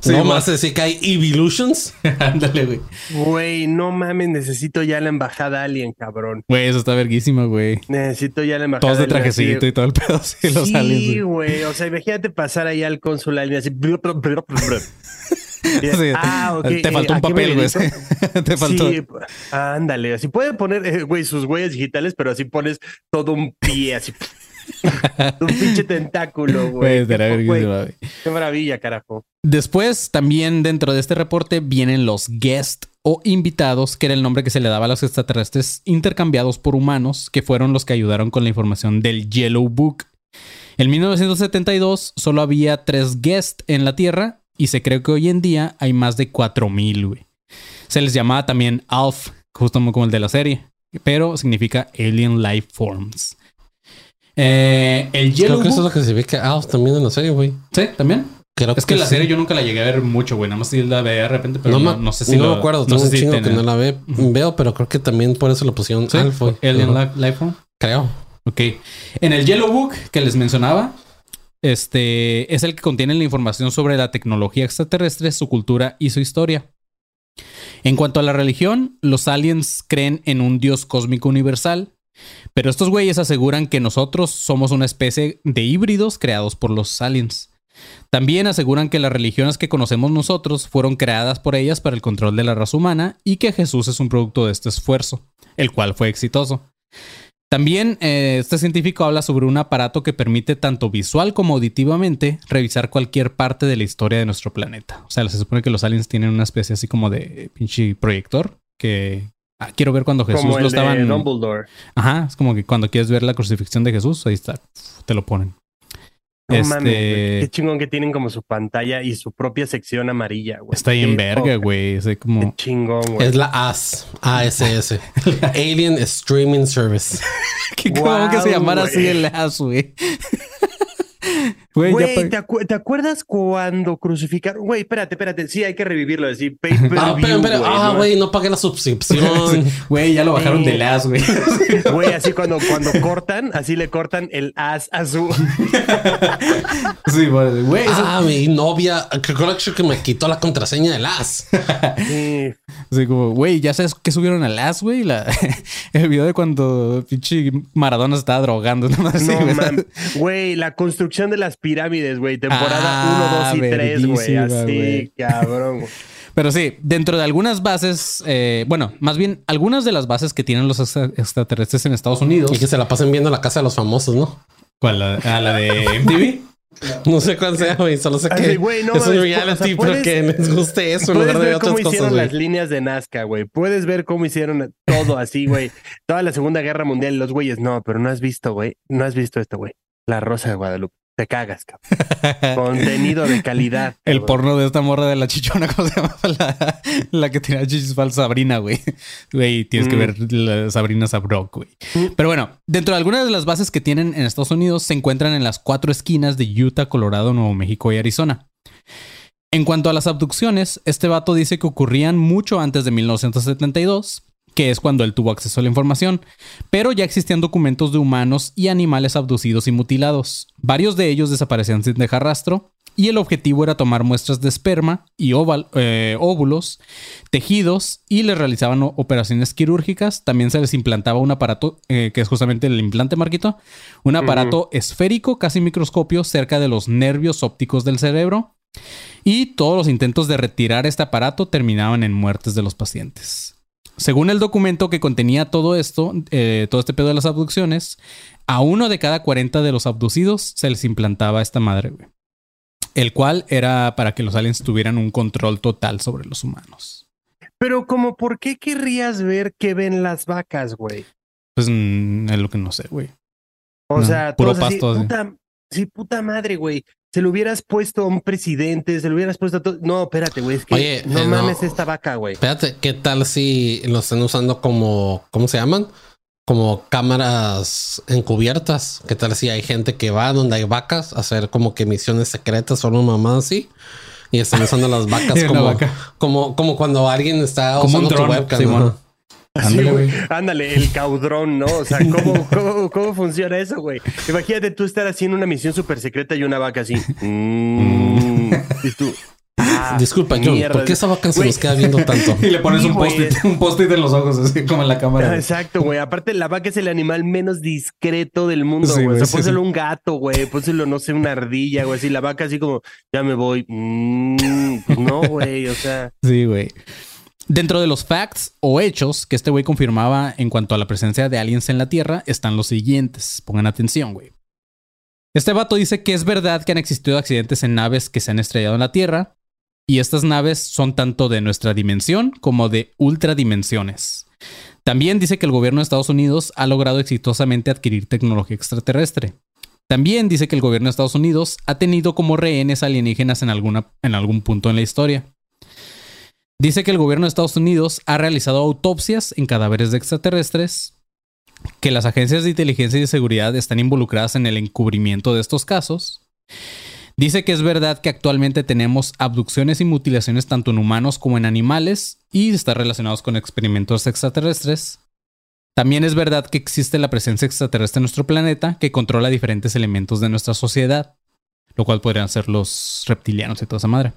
Sí, no ma- más decir que hay Evolutions. Ándale, güey. Güey, no mames, necesito ya la embajada alien, cabrón. Güey, eso está verguísima, güey. Necesito ya la embajada Todos de así trajecito y todo el pedo los sí, aliens. güey. güey. O sea, imagínate pasar ahí al cónsul alien así. Sí, ah, ok, Te faltó ¿a un papel, güey. Te faltó. Sí, ándale. Así pueden poner, eh, güey, sus huellas digitales, pero así pones todo un pie, así. un pinche tentáculo, Güey, Qué, qué maravilla, carajo. Después, también dentro de este reporte vienen los guest o invitados, que era el nombre que se le daba a los extraterrestres intercambiados por humanos, que fueron los que ayudaron con la información del Yellow Book. En 1972 solo había tres guests en la Tierra y se cree que hoy en día hay más de 4000, güey. Se les llamaba también ALF, justo como el de la serie, pero significa Alien Life Forms. Eh, el Yellow Creo que eso es lo que se ve que Alf también en la serie, güey. Sí, también. Creo Es que la sí. serie yo nunca la llegué a ver mucho, güey. Nada más sí la veía de repente, pero no, me- no sé si no lo- me acuerdo, No sé un si chingo que tenía- no la ve, veo, pero creo que también por eso lo pusieron ¿Sí? Güey. Alien. Li- Life. Creo. Ok. En el Yellow Book que les mencionaba, este es el que contiene la información sobre la tecnología extraterrestre, su cultura y su historia. En cuanto a la religión, los aliens creen en un dios cósmico universal, pero estos güeyes aseguran que nosotros somos una especie de híbridos creados por los aliens. También aseguran que las religiones que conocemos nosotros fueron creadas por ellas para el control de la raza humana y que Jesús es un producto de este esfuerzo, el cual fue exitoso. También eh, este científico habla sobre un aparato que permite tanto visual como auditivamente revisar cualquier parte de la historia de nuestro planeta. O sea, se supone que los aliens tienen una especie así como de pinche proyector que ah, quiero ver cuando Jesús Como lo estaban. de Dumbledore. Ajá, es como que cuando quieres ver la crucifixión de Jesús, ahí está, te lo ponen. No Este- mames. Qué chingón que tienen como su pantalla y su propia sección amarilla, güey. Está ahí en verga, güey. Es Qué como. chingón, güey. Es la AS, ASS. Alien Streaming Service. ¿Qué, ¿Cómo que se llamara así el as, güey? Güey, ya Güey, pa- ¿te, acu- te acuerdas cuando crucificaron? Güey, espérate, espérate. Sí, hay que revivirlo. Decir, pay per Ah, pero, pero, ah, ¿no? güey, no pagué la suscripción. Güey, ya lo bajaron del as, güey. Güey, así cuando, cuando cortan, así le cortan el as a su. sí, bueno, güey. eso- ah, mi novia, creo que me quitó la contraseña del AS. Sí. Así como, güey, ya sabes que subieron al as, güey. La- el video de cuando pinche Maradona se estaba drogando. ¿no? Güey. la construcción de las pirámides, güey. Temporada Ah, 1, 2 y 3, güey. Así, cabrón, güey. Pero sí, dentro de algunas bases, eh, bueno, más bien algunas de las bases que tienen los extra- extraterrestres en Estados Unidos. Y que se la pasen viendo la casa de los famosos, ¿no? ¿Cuál? ¿La, ah, la de MTV? No sé cuál sea, güey. Solo sé que güey, no es un reality, o sea, pero que les guste eso en lugar de ver otras cómo cosas, hicieron las líneas de Nazca, güey. Puedes ver cómo hicieron todo así, güey. Toda la Segunda Guerra Mundial los güeyes. No, pero no has visto, güey. No has visto esto, güey. La Rosa de Guadalupe. Te cagas, cabrón. Contenido de calidad. El porno de esta morra de la chichona, ¿cómo se llama? La, la que tenía chichis falsas, Sabrina, güey. Güey, tienes que Mm. ver la Sabrina Sabrok, güey. Pero bueno, dentro de algunas de las bases que tienen en Estados Unidos se encuentran en las cuatro esquinas de Utah, Colorado, Nuevo México y Arizona. En cuanto a las abducciones, este vato dice que ocurrían mucho antes de 1972, que es cuando él tuvo acceso a la información, pero ya existían documentos de humanos y animales abducidos y mutilados. Varios de ellos desaparecían sin dejar rastro, y el objetivo era tomar muestras de esperma y eh, óvulos, tejidos y les realizaban operaciones quirúrgicas. También se les implantaba un aparato, eh, que es justamente el implante marquito, un aparato esférico, casi microscopio, cerca de los nervios ópticos del cerebro. Y todos los intentos de retirar este aparato terminaban en muertes de los pacientes. Según el documento que contenía todo esto, eh, todo este pedo de las abducciones, a uno de cada 40 de los abducidos se les implantaba esta madre, güey el cual era para que los aliens tuvieran un control total sobre los humanos. Pero como, ¿por qué querrías ver qué ven las vacas, güey? Pues mm, es lo que no sé, güey. O sea, puro pasto. puta, sí, puta madre, güey. Se lo hubieras puesto a un presidente, se lo hubieras puesto a todo. No, espérate, güey. Es que Oye, no eh, mames esta vaca, güey. Espérate, ¿qué tal si lo están usando como, ¿cómo se llaman? como cámaras encubiertas. ¿Qué tal si hay gente que va donde hay vacas a hacer como que misiones secretas o una mamá así? Y están usando las vacas como, como, como cuando alguien está usando tu webcam. Ándale, el caudrón, ¿no? O sea, ¿cómo, cómo, funciona eso, güey? Imagínate tú estar haciendo una misión súper secreta y una vaca así. Mm, y tú, Ah, Disculpa, John, ¿por qué esa vaca se nos queda viendo tanto? y le pones un post-it, un post en los ojos, así como en la cámara. Exacto, güey. Aparte, la vaca es el animal menos discreto del mundo, güey. o sea, pónselo un gato, güey. Pónselo, no sé, una ardilla, güey. Así la vaca así como, ya me voy. Mm, no, güey, o sea. Sí, güey. Dentro de los facts o hechos que este güey confirmaba en cuanto a la presencia de aliens en la Tierra están los siguientes. Pongan atención, güey. Este vato dice que es verdad que han existido accidentes en naves que se han estrellado en la Tierra, y estas naves son tanto de nuestra dimensión como de ultradimensiones. También dice que el gobierno de Estados Unidos ha logrado exitosamente adquirir tecnología extraterrestre. También dice que el gobierno de Estados Unidos ha tenido como rehenes alienígenas en, en algún punto en la historia. Dice que el gobierno de Estados Unidos ha realizado autopsias en cadáveres de extraterrestres, que las agencias de inteligencia y de seguridad están involucradas en el encubrimiento de estos casos Dice que es verdad que actualmente tenemos abducciones y mutilaciones tanto en humanos como en animales y está relacionados con experimentos extraterrestres. También es verdad que existe la presencia extraterrestre en nuestro planeta que controla diferentes elementos de nuestra sociedad, lo cual podrían ser los reptilianos y toda esa madre.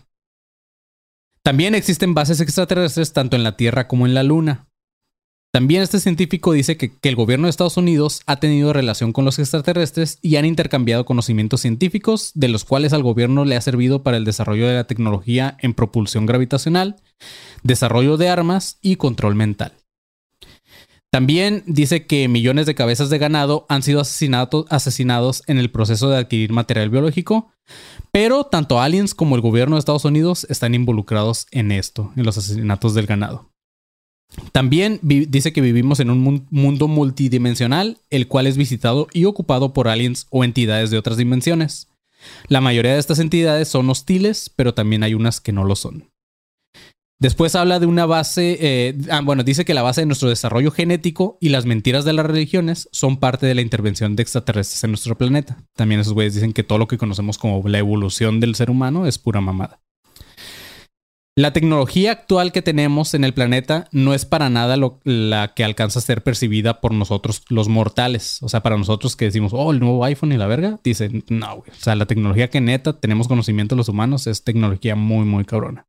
También existen bases extraterrestres tanto en la Tierra como en la Luna. También este científico dice que, el gobierno de Estados Unidos ha tenido relación con los extraterrestres y han intercambiado conocimientos científicos, de los cuales al gobierno le ha servido para el desarrollo de la tecnología en propulsión gravitacional, desarrollo de armas y control mental. También dice que millones de cabezas de ganado han sido asesinados en el proceso de adquirir material biológico, pero tanto aliens como el gobierno de Estados Unidos están involucrados en esto, en los asesinatos del ganado. También dice que vivimos en un mundo multidimensional, el cual es visitado y ocupado por aliens o entidades de otras dimensiones. La mayoría de estas entidades son hostiles, pero también hay unas que no lo son. Después habla de una base, eh, ah, bueno, dice que la base de nuestro desarrollo genético y las mentiras de las religiones son parte de la intervención de extraterrestres en nuestro planeta. También esos güeyes dicen que todo lo que conocemos como la evolución del ser humano es pura mamada. La tecnología actual que tenemos en el planeta no es para nada la que alcanza a ser percibida por nosotros los mortales. O sea, para nosotros que decimos, oh, el nuevo iPhone y la verga, dicen, no, güey. O sea, la tecnología que neta tenemos conocimiento los humanos es tecnología muy, muy cabrona.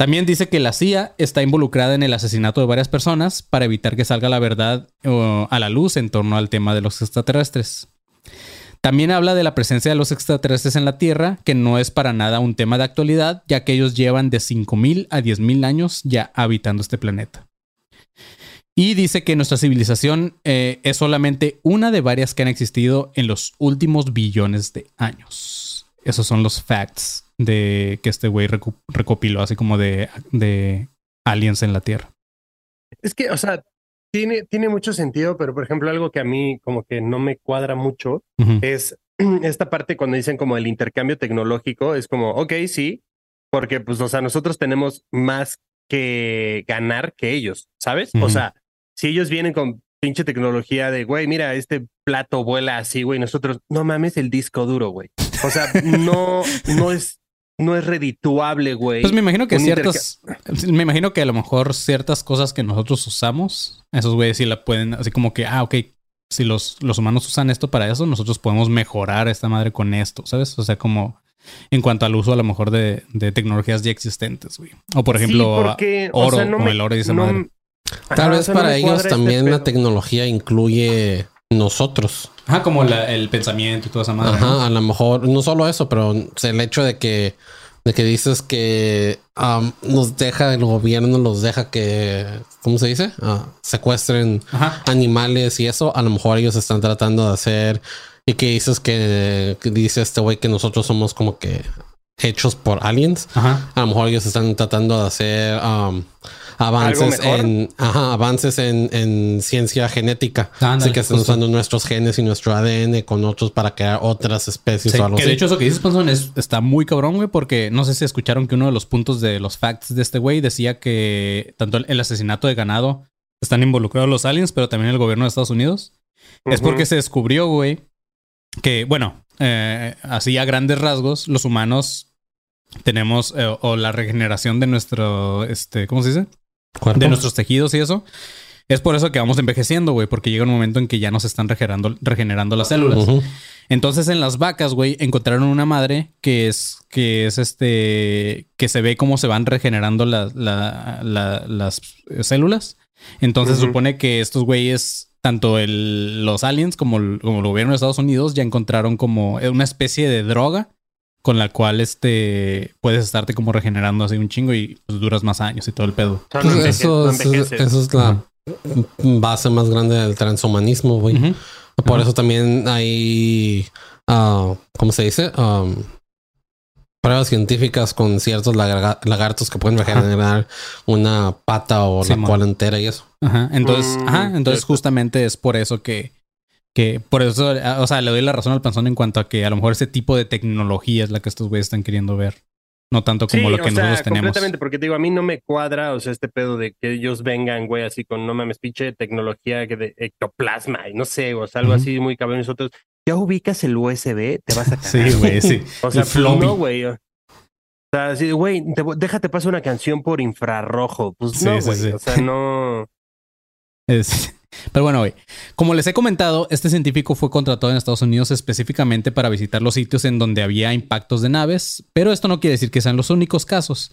También dice que la CIA está involucrada en el asesinato de varias personas para evitar que salga la verdad a la luz en torno al tema de los extraterrestres. También habla de la presencia de los extraterrestres en la Tierra, que no es para nada un tema de actualidad, ya que ellos llevan de 5.000 a 10.000 años ya habitando este planeta. Y dice que nuestra civilización eh, es solamente una de varias que han existido en los últimos billones de años. Esos son los facts de que este güey recopiló, así como de, de aliens en la Tierra. Es que, o sea, tiene, tiene mucho sentido, pero por ejemplo, algo que a mí como que no me cuadra mucho es esta parte cuando dicen como el intercambio tecnológico, es como, ok, sí, porque pues, o sea, nosotros tenemos más que ganar que ellos, ¿sabes? O sea, si ellos vienen con pinche tecnología de, güey, mira, este plato vuela así, güey, nosotros, no mames el disco duro, güey. O sea, no, no es no es redituable, güey. Pues me imagino que ciertas, me imagino que a lo mejor ciertas cosas que nosotros usamos, esos güeyes sí la pueden, así como que, ah, ok, si los, los humanos usan esto para eso, nosotros podemos mejorar esta madre con esto, ¿sabes? O sea, como en cuanto al uso a lo mejor de, de tecnologías ya existentes, güey. O por ejemplo, Sí, porque, o oro, sea, no como me- el oro y esa no- madre. Tal Ajá, vez o sea, no para ellos este también la tecnología incluye nosotros. Ajá, como la- el pensamiento y toda esa madre. ¿no? Ajá, a lo mejor, no solo eso, pero el hecho de que, de que dices que am, nos deja, el gobierno nos deja que, ¿cómo se dice? Ah, secuestren Ajá. animales y eso, a lo mejor ellos están tratando de hacer. Y que dices que, que dice este güey que nosotros somos como que hechos por aliens. Ajá. A lo mejor ellos están tratando de hacer um, avances en ajá, avances en, en ciencia genética. Así que están justo. usando nuestros genes y nuestro ADN con otros para crear otras especies Sí, o algo que así. de hecho eso que dices, Panzón, es, está muy cabrón, güey, porque no sé si escucharon que uno de los puntos de los facts de este güey decía que tanto el, el asesinato de ganado están involucrados los aliens, pero también el gobierno de Estados Unidos. Es porque se descubrió, güey, que, bueno, eh, así a grandes rasgos, los humanos tenemos, eh, o la regeneración de nuestro, este, ¿cómo se dice? Cuerpo. de nuestros tejidos y eso. Es por eso que vamos envejeciendo, güey, porque llega un momento en que ya nos están regenerando, regenerando las células. Entonces en las vacas, güey, encontraron una madre que es, que es este, que se ve cómo se van regenerando la- la- la- las células. Entonces supone que estos güeyes, tanto el, los aliens como el, como el gobierno de Estados Unidos, ya encontraron como una especie de droga con la cual este puedes estarte como regenerando así un chingo y pues, duras más años y todo el pedo. No Pues eso, es, envejeces. eso es la base más grande del transhumanismo, güey. Por eso también hay, ah, ¿cómo se dice? Um, pruebas científicas con ciertos lagartos que pueden regenerar una pata o Sí, la man. cola entera y eso. Ajá. Entonces, Mm, ajá. Entonces, justamente es por eso que, que por eso, o sea, le doy la razón al panzón en cuanto a que a lo mejor ese tipo de tecnología es la que estos güeyes están queriendo ver. No tanto como Sí, lo que o sea, nosotros tenemos. completamente, porque te digo, a mí no me cuadra, o sea, este pedo de que ellos vengan, güey, así con, no mames, pinche tecnología que de ectoplasma y no sé, o sea, algo así muy cabrón. y Nosotros, ya ubicas el USB, te vas a cagar. Sí, güey, sí. O sea, pues, no, güey. O sea, así, güey, te déjate pasar una canción por infrarrojo. Pues Sí, no, güey. sí. O sea, no. Es- Pero bueno. Como les he comentado, este científico fue contratado en Estados Unidos específicamente para visitar los sitios en donde había impactos de naves, pero esto no quiere decir que sean los únicos casos.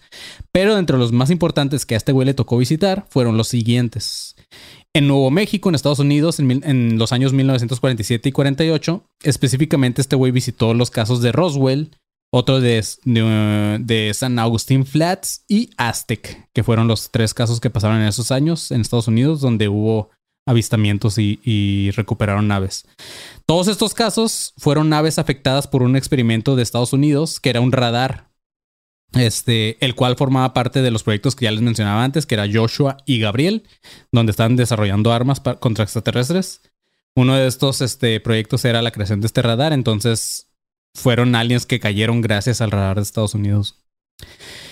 Pero entre los más importantes que a este güey le tocó visitar fueron los siguientes. En Nuevo México, en Estados Unidos, en los años 1947 y 48, específicamente este güey visitó los casos de Roswell, otro de, de, de San Agustín Flats y Aztec, que fueron los tres casos que pasaron en esos años en Estados Unidos, donde hubo avistamientos y, y recuperaron naves. Todos estos casos fueron naves afectadas por un experimento de Estados Unidos, que era un radar, este, el cual formaba parte de los proyectos que ya les mencionaba antes, que era Joshua y Gabriel, donde estaban desarrollando armas pa- contra extraterrestres. Uno de estos este, proyectos era la creación de este radar, entonces fueron aliens que cayeron gracias al radar de Estados Unidos.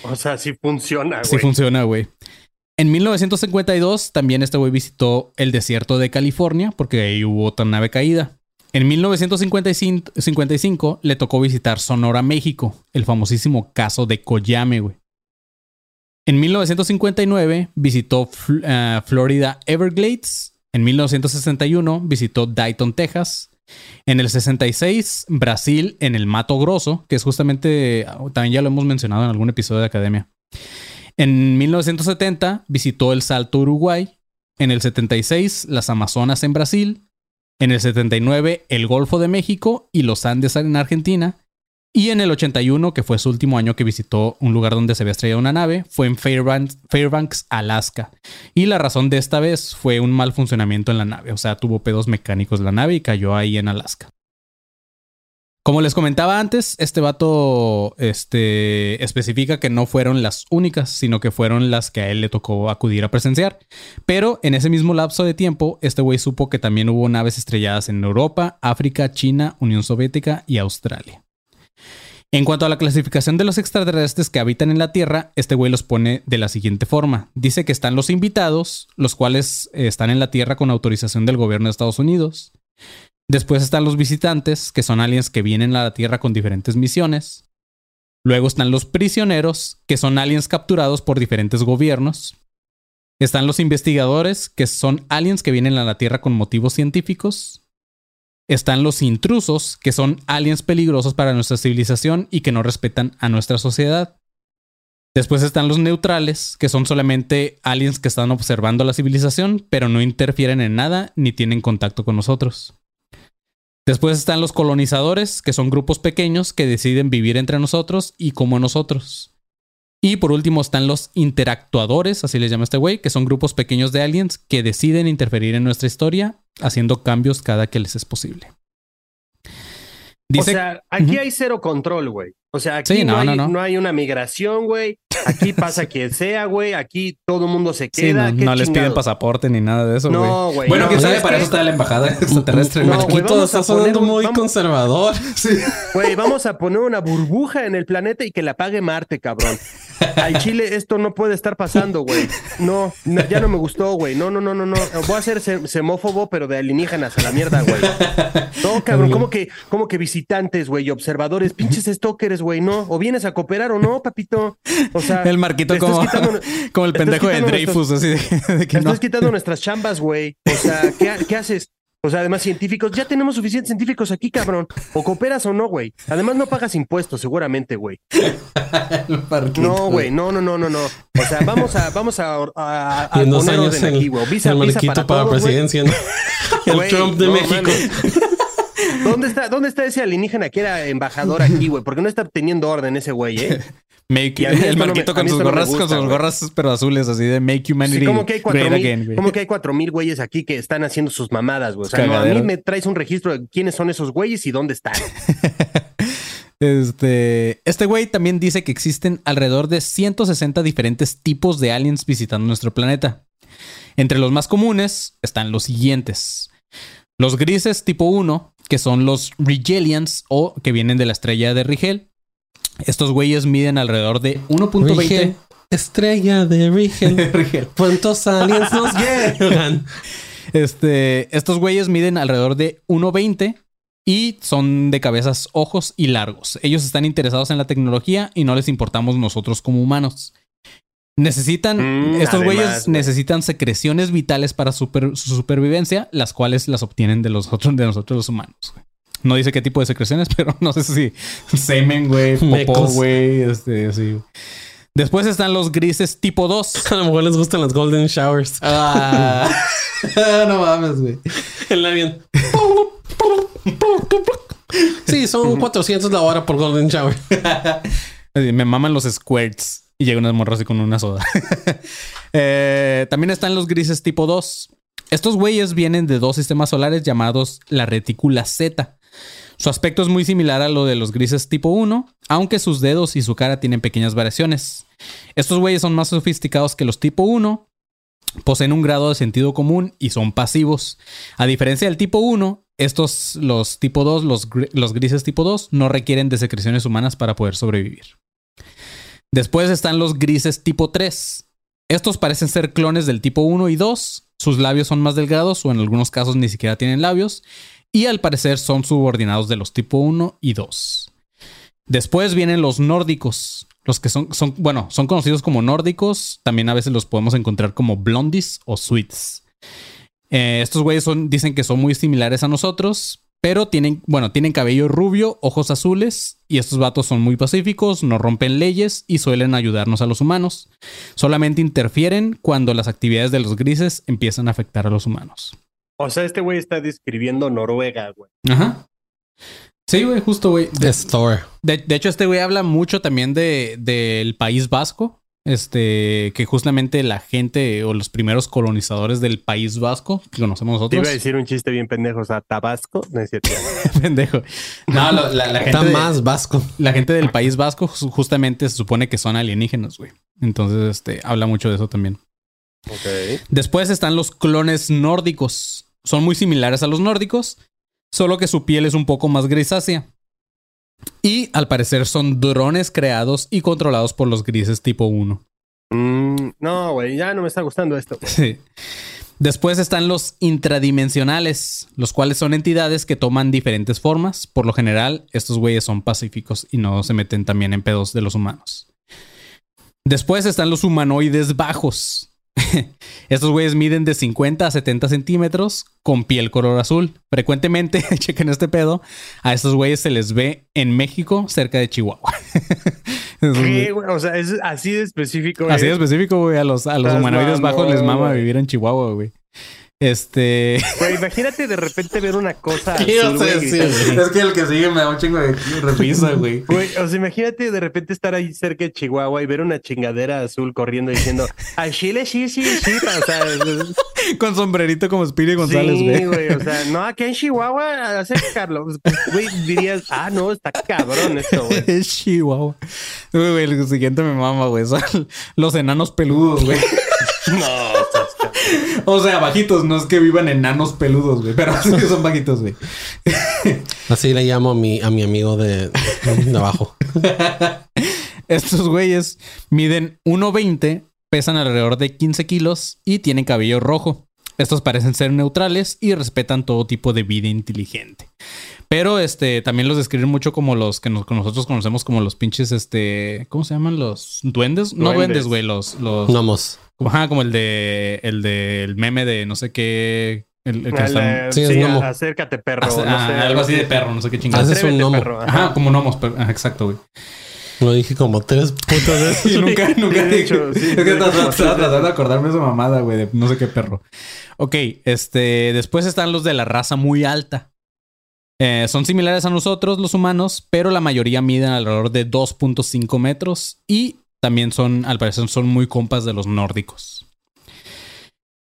O sea, sí funciona, Sí güey. funciona, güey. En 1952 también este güey visitó el desierto de California porque ahí hubo otra nave caída. En 1955 55, le tocó visitar Sonora, México, el famosísimo caso de Coyame, güey. En 1959 visitó eh, Florida Everglades. En 1961 visitó Dayton, Texas. En el 66, Brasil, en el Mato Grosso, que es justamente, también ya lo hemos mencionado en algún episodio de Academia. En 1970 visitó el Salto Uruguay. En el 76 las Amazonas en Brasil. En el 79 el Golfo de México y los Andes en Argentina. Y en el 81, que fue su último año que visitó un lugar donde se había estrellado una nave, fue en Fairbanks, Fairbanks, Alaska. Y la razón de esta vez fue un mal funcionamiento en la nave. O sea, tuvo pedos mecánicos la nave y cayó ahí en Alaska. Como les comentaba antes, este vato este, especifica que no fueron las únicas, sino que fueron las que a él le tocó acudir a presenciar. Pero en ese mismo lapso de tiempo, este güey supo que también hubo naves estrelladas en Europa, África, China, Unión Soviética y Australia. En cuanto a la clasificación de los extraterrestres que habitan en la Tierra, este güey los pone de la siguiente forma. Dice que están los invitados, los cuales eh, están en la Tierra con autorización del gobierno de Estados Unidos. Después están los visitantes, que son aliens que vienen a la Tierra con diferentes misiones. Luego están los prisioneros, que son aliens capturados por diferentes gobiernos. Están los investigadores, que son aliens que vienen a la Tierra con motivos científicos. Están los intrusos, que son aliens peligrosos para nuestra civilización y que no respetan a nuestra sociedad. Después están los neutrales, que son solamente aliens que están observando la civilización, pero no interfieren en nada ni tienen contacto con nosotros. Después están los colonizadores, que son grupos pequeños que deciden vivir entre nosotros y como nosotros. Y por último están los interactuadores, así les llama este güey, que son grupos pequeños de aliens que deciden interferir en nuestra historia, haciendo cambios cada que les es posible. Dice, o sea, aquí hay cero control, güey. O sea, aquí no, hay, no, hay, una migración, güey. Aquí pasa quien sea, güey. Aquí todo el mundo se queda. no, les piden pasaporte ni nada de eso, güey. No, güey. Bueno, quién sabe, para eso está la embajada extraterrestre. No, aquí todo está sonando muy conservador. Sí. Güey, vamos a poner una burbuja en el planeta y que la pague Marte, cabrón. Al Chile esto no puede estar pasando, güey. No, ya no me gustó, güey. No, no, no, no, no. Voy a ser semófobo, pero de alienígenas a la mierda, güey. No, cabrón, como que, como que visitantes, güey, observadores, pinches stalkers, güey, no. O vienes a cooperar o no, papito. O sea, el marquito como, como el pendejo de Dreyfus, así de, que no. Estás quitando nuestras chambas, güey. O sea, ¿qué, ¿qué haces? O sea, además científicos, ya tenemos suficientes científicos aquí, cabrón. O cooperas o no, güey. Además no pagas impuestos, seguramente, güey. no, güey, no, no, no, no, no. O sea, vamos a, vamos a, a, a en dos años aquí, güey. Visa, el visa para, para presidencia, ¿no? El Trump de México. ¿Dónde está, ¿Dónde está ese alienígena que era embajador aquí, güey? Porque no está teniendo orden ese güey, ¿eh? el marquito con sus gorras, con sus gorras pero azules, así de Make Humanity sí, como que hay cuatro mil, Como que hay cuatro mil güeyes aquí que están haciendo sus mamadas, güey. O sea, no, a mí me traes un registro de quiénes son esos güeyes y dónde están. Este, este güey también dice que existen alrededor de 160 diferentes tipos de aliens visitando nuestro planeta. Entre los más comunes están los siguientes. Los grises tipo 1, que son los Rigelians o que vienen de la estrella de Rigel. Estos güeyes miden alrededor de 1.20. Estrella de Rigel. ¿Cuántos aliens nos llegan? Este, estos güeyes miden alrededor de 1.20 y son de cabezas, ojos y largos. Ellos están interesados en la tecnología y no les importamos nosotros como humanos. Necesitan, mm, estos güeyes necesitan secreciones vitales para su supervivencia, las cuales las obtienen de los otros, de nosotros los humanos. No dice qué tipo de secreciones, pero no sé si semen, güey, popó, güey, este, así. Después están los grises tipo 2. A lo mejor les gustan los golden showers. Ah, no mames, güey. El avión. Sí, son 400 la hora por golden shower. Me maman los squirts. Y llega una morra así con una soda. Eh, también están los grises tipo 2. Estos güeyes vienen de dos sistemas solares llamados la retícula Z. Su aspecto es muy similar a lo de los grises tipo 1, aunque sus dedos y su cara tienen pequeñas variaciones. Estos güeyes son más sofisticados que los tipo 1, poseen un grado de sentido común y son pasivos. A diferencia del tipo 1, estos, los tipo 2, los, los grises tipo 2, no requieren de secreciones humanas para poder sobrevivir. Después están los grises tipo 3. Estos parecen ser clones del tipo 1 y 2. Sus labios son más delgados o en algunos casos ni siquiera tienen labios y al parecer son subordinados de los tipo 1 y 2. Después vienen los nórdicos, los que son, bueno, son conocidos como nórdicos, también a veces los podemos encontrar como blondies o sweets. Eh, estos güeyes dicen que son muy similares a nosotros, pero tienen, bueno, tienen cabello rubio, ojos azules, y estos vatos son muy pacíficos, no rompen leyes y suelen ayudarnos a los humanos. Solamente interfieren cuando las actividades de los grises empiezan a afectar a los humanos. O sea, este güey está describiendo Noruega, güey. Ajá. Sí, güey, justo, güey. De, de, de, hecho, este güey habla mucho también de, del País Vasco. Este, que justamente la gente o los primeros colonizadores del País Vasco, que conocemos nosotros. Te iba a decir un chiste bien pendejo, o sea, Tabasco, no es cierto. pendejo. No, la, la, gente. Está más vasco. La gente del País Vasco justamente se supone que son alienígenas, güey. Entonces, este, habla mucho de eso también. Ok. Después están los clones nórdicos son muy similares a los nórdicos, solo que su piel es un poco más grisácea. Y al parecer son drones creados y controlados por los grises tipo 1. Mm, no, güey, ya no me está gustando esto. Sí. Después están los intradimensionales, los cuales son entidades que toman diferentes formas. Por lo general, estos güeyes son pacíficos y no se meten también en pedos de los humanos. Después están los humanoides bajos. Estos güeyes miden de 50 a 70 centímetros con piel color azul. Frecuentemente, chequen este pedo, a estos güeyes se les ve en México, cerca de Chihuahua. ¿Qué, güey? O sea, es así de específico. Así de güey. específico, güey. A los, a los humanoides bajos les mama güey. vivir en Chihuahua, güey. Este. Güey, imagínate de repente ver una cosa ¿Qué azul, ibas a güey, decir, es que el que sigue me da un chingo de risa, güey. Güey, o sea, imagínate de repente estar ahí cerca de Chihuahua y ver una chingadera azul corriendo diciendo, al Chile sí, sí, sí. O sea, Con sombrerito como Speedy González, sí, güey. güey. O sea, no, aquí en Chihuahua, hace Carlos. Güey, dirías, ah, no, está cabrón esto, güey. Es Chihuahua. Güey, güey, el siguiente me mama, güey. Son los enanos peludos, güey. No. O sea, bajitos, no es que vivan enanos peludos, güey. Pero sí que son bajitos, güey. Así le llamo a mi, a mi amigo de, de abajo. Estos güeyes miden 1.20, pesan alrededor de 15 kilos y tienen cabello rojo. Estos parecen ser neutrales y respetan todo tipo de vida inteligente. Pero este también los describen mucho como los que nos- que nosotros conocemos como los pinches, este, ¿cómo se llaman? Los duendes. No Duendes. duendes, güey, los, los Gnomos. Ajá, como el de el del meme de no sé qué. El, el que eh, Sí, es sí, gnomo. acércate, perro. Hace- no ah, sé, algo así de perro, no sé qué chingados. ese es un gnomo. perro. Ajá, como gnomos, pero- ajá, exacto, güey. Lo dije como tres putas veces. Y nunca, nunca de dije. hecho, sí, es que de estaba sí. tratando de acordarme de esa mamada, güey, de no sé qué perro. Ok, este. Después están los de la raza muy alta. Eh, son similares a nosotros, los humanos, pero la mayoría miden alrededor de 2.5 metros y también son, al parecer, son muy compas de los nórdicos.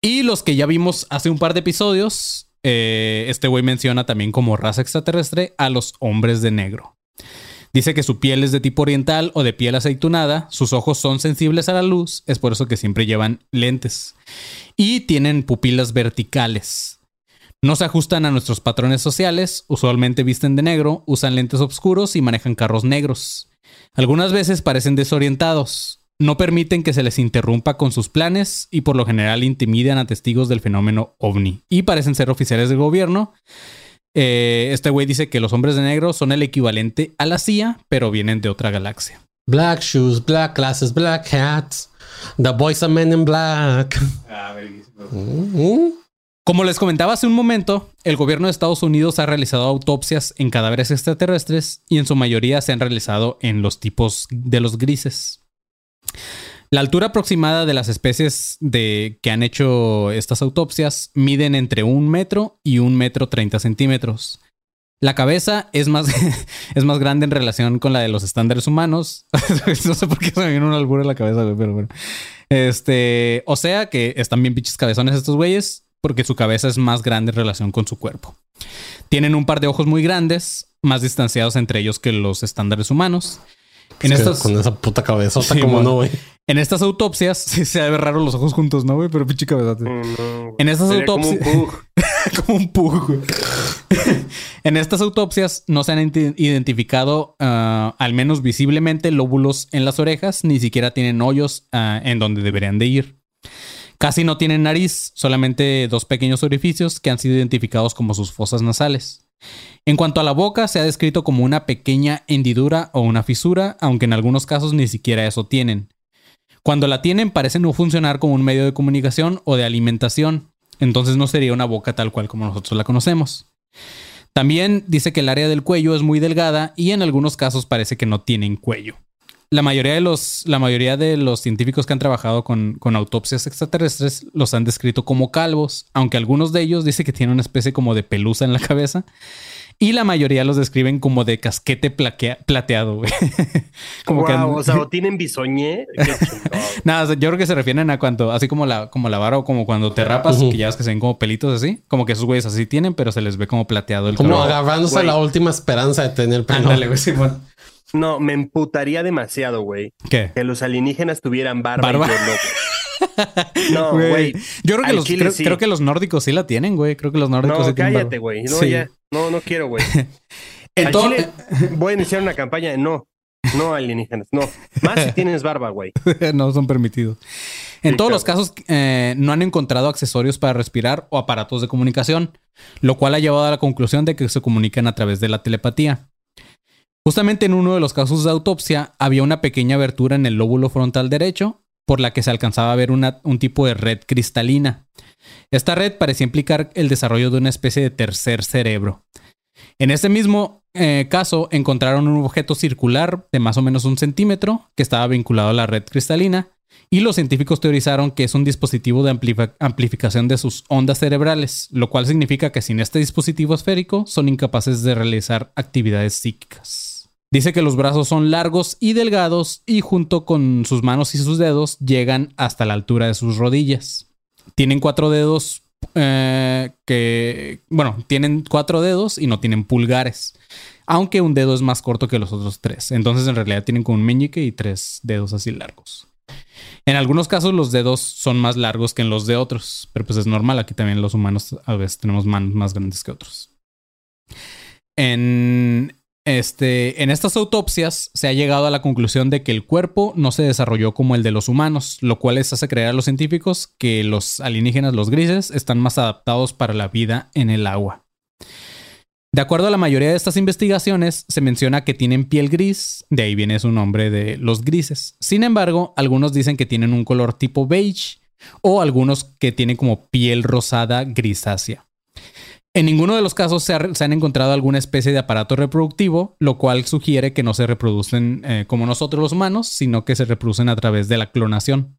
Y los que ya vimos hace un par de episodios, eh, este güey menciona también como raza extraterrestre a los hombres de negro. Dice que su piel es de tipo oriental o de piel aceitunada, sus ojos son sensibles a la luz, es por eso que siempre llevan lentes. Y tienen pupilas verticales. No se ajustan a nuestros patrones sociales, usualmente visten de negro, usan lentes oscuros y manejan carros negros. Algunas veces parecen desorientados, no permiten que se les interrumpa con sus planes y por lo general intimidan a testigos del fenómeno ovni. Y parecen ser oficiales del gobierno. Eh, este güey dice que los hombres de negro son el equivalente a la CIA, pero vienen de otra galaxia. Black shoes, black glasses, black hats. The boys are men in black. Mm. Como les comentaba hace un momento, el gobierno de Estados Unidos ha realizado autopsias en cadáveres extraterrestres y en su mayoría se han realizado en los tipos de los grises. La altura aproximada de las especies de que han hecho estas autopsias miden entre un metro y un metro treinta centímetros. La cabeza es más, es más grande en relación con la de los estándares humanos. no sé por qué se me vino un albur en la cabeza, pero bueno. Este, o sea que están bien pinches cabezones estos güeyes porque su cabeza es más grande en relación con su cuerpo. Tienen un par de ojos muy grandes, más distanciados entre ellos que los estándares humanos. En estas, Con esa puta cabezota, Sí, como no, güey. en estas autopsias, sí se ve raro los ojos juntos, ¿no, güey? Pero pinche no, güey. En estas Sería como un autopsias- pug. como un pug, güey. en estas autopsias no se han ident- identificado ah, al menos visiblemente lóbulos en las orejas, ni siquiera tienen hoyos ah, en donde deberían de ir. Casi no tienen nariz, solamente dos pequeños orificios que han sido identificados como sus fosas nasales. En cuanto a la boca, se ha descrito como una pequeña hendidura o una fisura, aunque en algunos casos ni siquiera eso tienen. Cuando la tienen parece no funcionar como un medio de comunicación o de alimentación, entonces no sería una boca tal cual como nosotros la conocemos. También dice que el área del cuello es muy delgada y en algunos casos parece que no tienen cuello. La mayoría de los, la mayoría de los científicos que han trabajado con, con autopsias extraterrestres los han descrito como calvos, aunque algunos de ellos dicen que tienen una especie como de pelusa en la cabeza. Y la mayoría los describen como de casquete plaquea- plateado, güey. como que Guau, han- o sea, o tienen bisoñé. Nada, o sea, yo creo que se refieren a cuando, así como la, como la vara o como cuando te rapas, Ujú. que ya ves que se ven como pelitos así, como que esos güeyes así tienen, pero se les ve como plateado el Como agarrándose a la última esperanza de tener pelo. Ándale, güey, Simón. No, me emputaría demasiado, güey. ¿Qué? Que los alienígenas tuvieran barba. Barba. Y no. Güey. Yo creo que, los, creo, sí. creo que los nórdicos sí la tienen, güey. Creo que los nórdicos No, sí cállate, güey. No, Sí. ya. No, no quiero, güey. En Al todo- chile voy a iniciar una campaña de no. No alienígenas, no. Más si tienes barba, güey. no son permitidos. En Sí, todos los casos, eh, no han encontrado accesorios para respirar o aparatos de comunicación, lo cual ha llevado a la conclusión de que se comunican a través de la telepatía. Justamente en uno de los casos de autopsia había una pequeña abertura en el lóbulo frontal derecho por la que se alcanzaba a ver un tipo de red cristalina. Esta red parecía implicar el desarrollo de una especie de tercer cerebro. En ese mismo eh, caso encontraron un objeto circular de más o menos un centímetro que estaba vinculado a la red cristalina y los científicos teorizaron que es un dispositivo de amplificación de sus ondas cerebrales, lo cual significa que sin este dispositivo esférico son incapaces de realizar actividades psíquicas. Dice que los brazos son largos y delgados y junto con sus manos y sus dedos llegan hasta la altura de sus rodillas. Tienen cuatro dedos eh, que, bueno, tienen cuatro dedos y no tienen pulgares, aunque un dedo es más corto que los otros tres. Entonces en realidad tienen como un meñique y tres dedos así largos. En algunos casos los dedos son más largos que en los de otros, pero pues es normal, aquí también los humanos a veces tenemos manos más grandes que otros. En, este, en estas autopsias se ha llegado a la conclusión de que el cuerpo no se desarrolló como el de los humanos, lo cual les hace creer a los científicos que los alienígenas, los grises, están más adaptados para la vida en el agua. De acuerdo a la mayoría de estas investigaciones, se menciona que tienen piel gris, de ahí viene su nombre de los grises. Sin embargo, algunos dicen que tienen un color tipo beige o algunos que tienen como piel rosada grisácea. En ninguno de los casos se, ha- se han encontrado alguna especie de aparato reproductivo, lo cual sugiere que no se reproducen eh, como nosotros los humanos, sino que se reproducen a través de la clonación.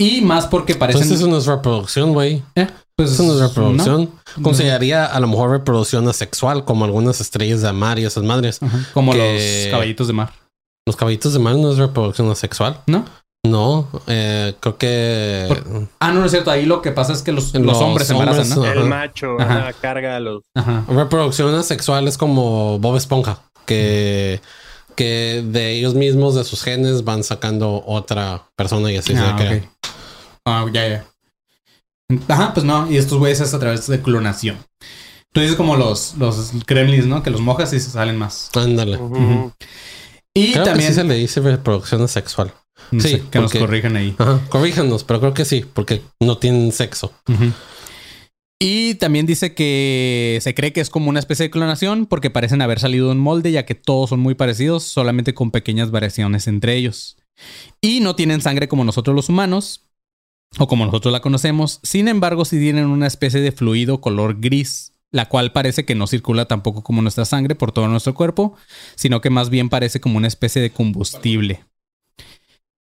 Y más porque parecen... Entonces eso no es reproducción, güey. Eh, pues, Eso no es reproducción. ¿no? Consideraría a lo mejor reproducción asexual, como algunas estrellas de mar y esas madres. Ajá, Como que- los caballitos de mar, Los caballitos de mar no es reproducción asexual. ¿no? No, eh, creo que Por- Ah, no, no es cierto. Ahí lo que pasa es que los, los Los hombres se embarazan, ¿no? El Ajá. macho Ajá. ajá, carga a los. Ajá. reproducción asexual es como Bob Esponja, que, que de ellos mismos, de sus genes, van sacando otra persona y así Ah, se crea. ok. Ah, ya, ya. Ajá, pues no. Y estos güeyes es a través de clonación. Tú dices como los, los gremlins, ¿no? Que los mojas y se salen más. Ándale. Y Creo también... que sí se le dice reproducción asexual. No sí, sé, que nos corrijan ahí. Ajá, corríjanos, pero creo que sí, porque no tienen sexo. Y también dice que se cree que es como una especie de clonación porque parecen haber salido de un molde ya que todos son muy parecidos, solamente con pequeñas variaciones entre ellos. Y no tienen sangre como nosotros los humanos o como nosotros la conocemos, sin embargo sí tienen una especie de fluido color gris, la cual parece que no circula tampoco como nuestra sangre por todo nuestro cuerpo, sino que más bien parece como una especie de combustible.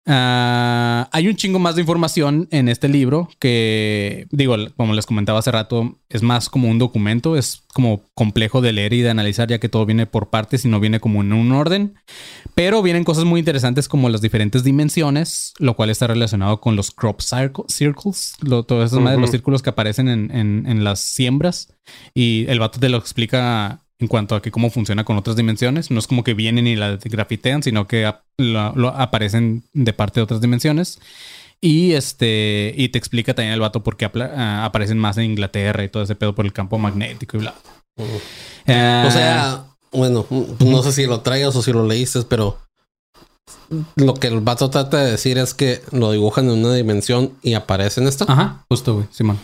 Ah, hay un chingo más de información en este libro que, digo, como les comentaba hace rato, es más como un documento, es como complejo de leer y de analizar ya que todo viene por partes y no viene como en un orden, pero vienen cosas muy interesantes como las diferentes dimensiones, lo cual está relacionado con los crop circle- circles, lo, todas esas madres, Ujú. los círculos que aparecen en, en- en las siembras y el vato te lo explica en cuanto a que cómo funciona con otras dimensiones. No es como que vienen y la grafitean, sino que ap- lo- lo aparecen de parte de otras dimensiones. Y este, y te explica también el vato por qué apla- ah, aparecen más en Inglaterra y todo ese pedo por el campo magnético y bla. Eh, O sea, bueno, no sé si lo traigas o si lo leíste, pero lo que el vato trata de decir es que lo dibujan en una dimensión y aparece en esta. Ajá, justo, güey, Simón.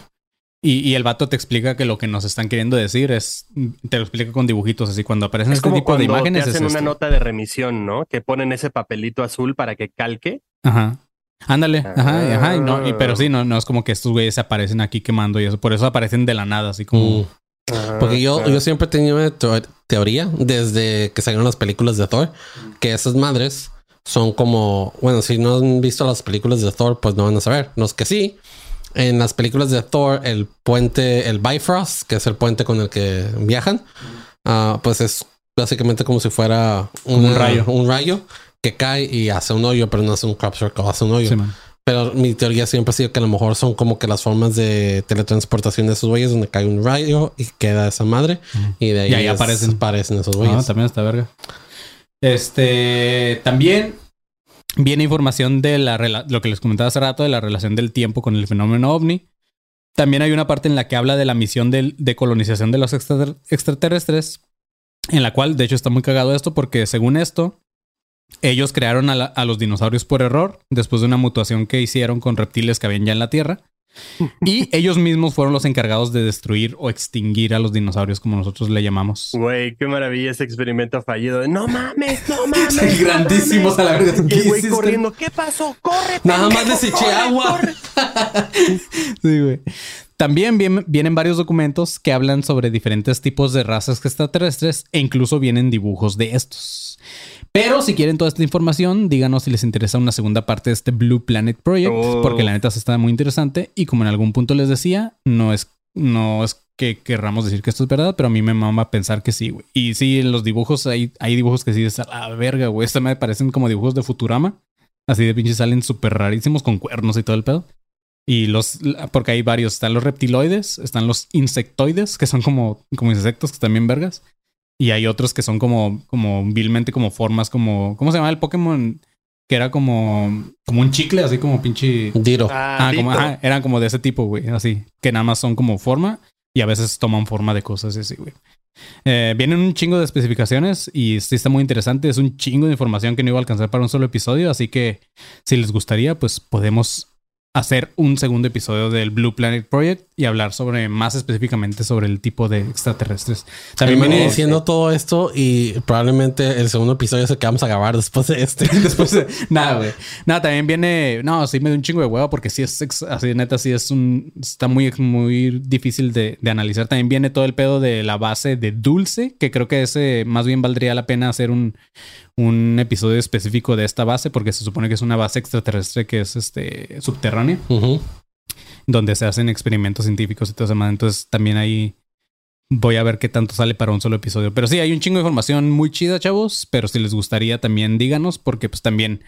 Y, y el vato te explica que lo que nos están queriendo decir es, te lo explica con dibujitos, así cuando aparecen Es este como tipo de imágenes. te es hacen una esto. nota de remisión, ¿no? Que ponen ese papelito azul para que calque. Ajá. Ándale, ajá, y- ajá, y no, y- pero sí, no, no es como que estos güeyes se aparecen aquí quemando y eso, por eso aparecen de la nada, así como. Mm. Porque yo, Ah, yo siempre he tenido una teo- teoría desde que salieron las películas de Thor, que esas madres son como, bueno, si no han visto las películas de Thor, pues no van a saber. Los que sí, en las películas de Thor, el puente, el Bifrost, que es el puente con el que viajan, ah, pues es básicamente como si fuera un rayo. un rayo que cae y hace un hoyo, pero no hace un crop circle, hace un hoyo. Sí. Pero mi teoría siempre ha sido que a lo mejor son como que las formas de teletransportación de esos güeyes donde cae un rayo y queda esa madre y de ahí, Y ahí es- aparecen. aparecen esos Ah, güeyes. también está verga. Este también viene información de la lo que les comentaba hace rato de la relación del tiempo con el fenómeno ovni. También hay una parte en la que habla de la misión del- de, colonización de los extrater- extraterrestres, en la cual, de hecho, está muy cagado esto porque según esto, Ellos crearon a, a los dinosaurios por error, después de una mutación que hicieron con reptiles que habían ya en la Tierra. Y ellos mismos fueron los encargados de destruir o extinguir a los dinosaurios, como nosotros le llamamos. Güey, qué maravilla ese experimento fallido. No mames, no mames. Grandísimos no a la verga. mames. ¿Qué Y el güey corriendo. ¿Qué pasó? ¡Corre! Nada más les eché agua. Sí, güey. También vien- vienen varios documentos que hablan sobre diferentes tipos de razas extraterrestres e incluso vienen dibujos de estos. Pero si quieren toda esta información, díganos si les interesa una segunda parte de este Blue Planet Project, Oh. porque la neta se está muy interesante y como en algún punto les decía, no es, no es que querramos decir que esto es verdad, pero a mí me mama pensar que sí, güey. Y sí, en los dibujos hay, hay dibujos que sí es a la verga, güey. Esta me parecen como dibujos de Futurama. Así de pinches salen súper rarísimos con cuernos y todo el pedo. Y los, porque hay varios, están los reptiloides, están los insectoides, que son como, como insectos, que también vergas. Y hay otros que son como, como vilmente como formas, como, ¿cómo se llama el Pokémon? Que era como, como un chicle, así como pinche. Diro. Ah, Ah, como, ajá, eran como de ese tipo, güey, así. Que nada más son como forma y a veces toman forma de cosas así, güey. Eh, vienen un chingo de especificaciones y sí está muy interesante. Es un chingo de información que no iba a alcanzar para un solo episodio. Así que si les gustaría, pues podemos hacer un segundo episodio del Blue Planet Project y hablar sobre más específicamente sobre el tipo de extraterrestres. También viene diciendo todo esto y probablemente el segundo episodio es el que vamos a grabar después de este. Después de- nada, güey. Nada, también viene. No, sí me dio un chingo de huevo porque sí es así, neta, sí es un. Está muy, muy difícil de, de analizar. También viene todo el pedo de la base de Dulce, que creo que ese más bien valdría la pena hacer un, un episodio específico de esta base porque se supone que es una base extraterrestre que es este subterránea, donde se hacen experimentos científicos y todo eso. Entonces también ahí. Voy a ver qué tanto sale para un solo episodio. Pero sí, hay un chingo de información muy chida, chavos. Pero si les gustaría, también díganos, porque pues también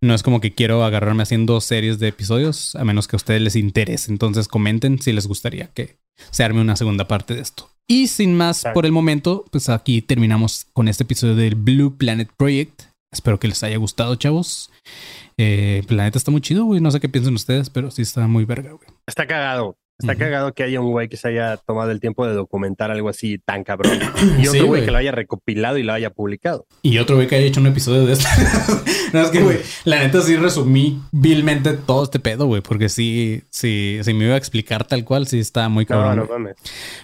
no es como que quiero agarrarme haciendo series de episodios, a menos que a ustedes les interese. Entonces comenten si les gustaría que se arme una segunda parte de esto. Y sin más por el momento, pues aquí terminamos con este episodio del Blue Planet Project. Espero que les haya gustado, chavos. Eh, el planeta está muy chido, güey. No sé qué piensan ustedes, pero sí está muy verga, güey. Está cagado. Está cagado que haya un güey que se haya tomado el tiempo de documentar algo así tan cabrón. Y Sí, otro güey güey. que lo haya recopilado y lo haya publicado. Y otro güey que haya hecho un episodio de esto. no, es que, güey, la neta sí resumí vilmente todo este pedo, güey, porque sí, sí, si me iba a explicar tal cual, sí está muy cabrón. no.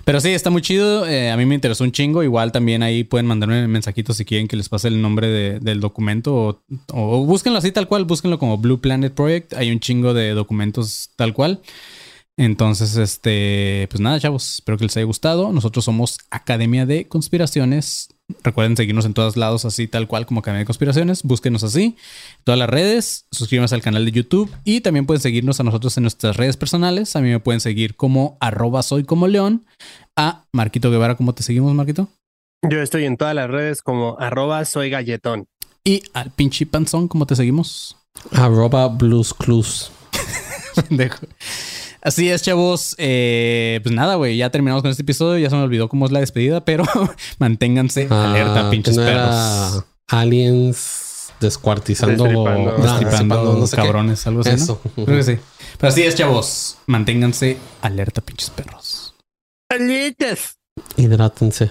Pero sí, está muy chido. eh, a mí me interesó un chingo. Igual también ahí pueden mandarme mensajitos si quieren que les pase el nombre de- del documento o, o búsquenlo así tal cual, búsquenlo como Blue Planet Project. Hay un chingo de documentos tal cual. Entonces, este, pues nada, chavos, espero que les haya gustado. Nosotros somos Academia de Conspiraciones. Recuerden seguirnos en todos lados, así tal cual como Academia de Conspiraciones. Búsquenos así, todas las redes. Suscríbanse al canal de YouTube y también pueden seguirnos a nosotros en nuestras redes personales. A mí me pueden seguir como arroba soy como león. A Marquito Guevara, ¿cómo te seguimos, Marquito? Yo estoy en todas las redes como arroba soy galletón. Y al pinche panzón, ¿cómo te seguimos? Arroba Blues Clues. Así es, chavos. Eh, pues nada, güey. Ya terminamos con este episodio. Ya se me olvidó cómo es la despedida, pero manténganse alerta, Ah, pinches ¿no era perros. Aliens descuartizando, Destripando. no, Destripando no sé qué. cabrones, algo así. ¿no? Eso. Creo que sí. Pero así es, chavos. Manténganse alerta, pinches perros. ¡Alitas! Hidrátense.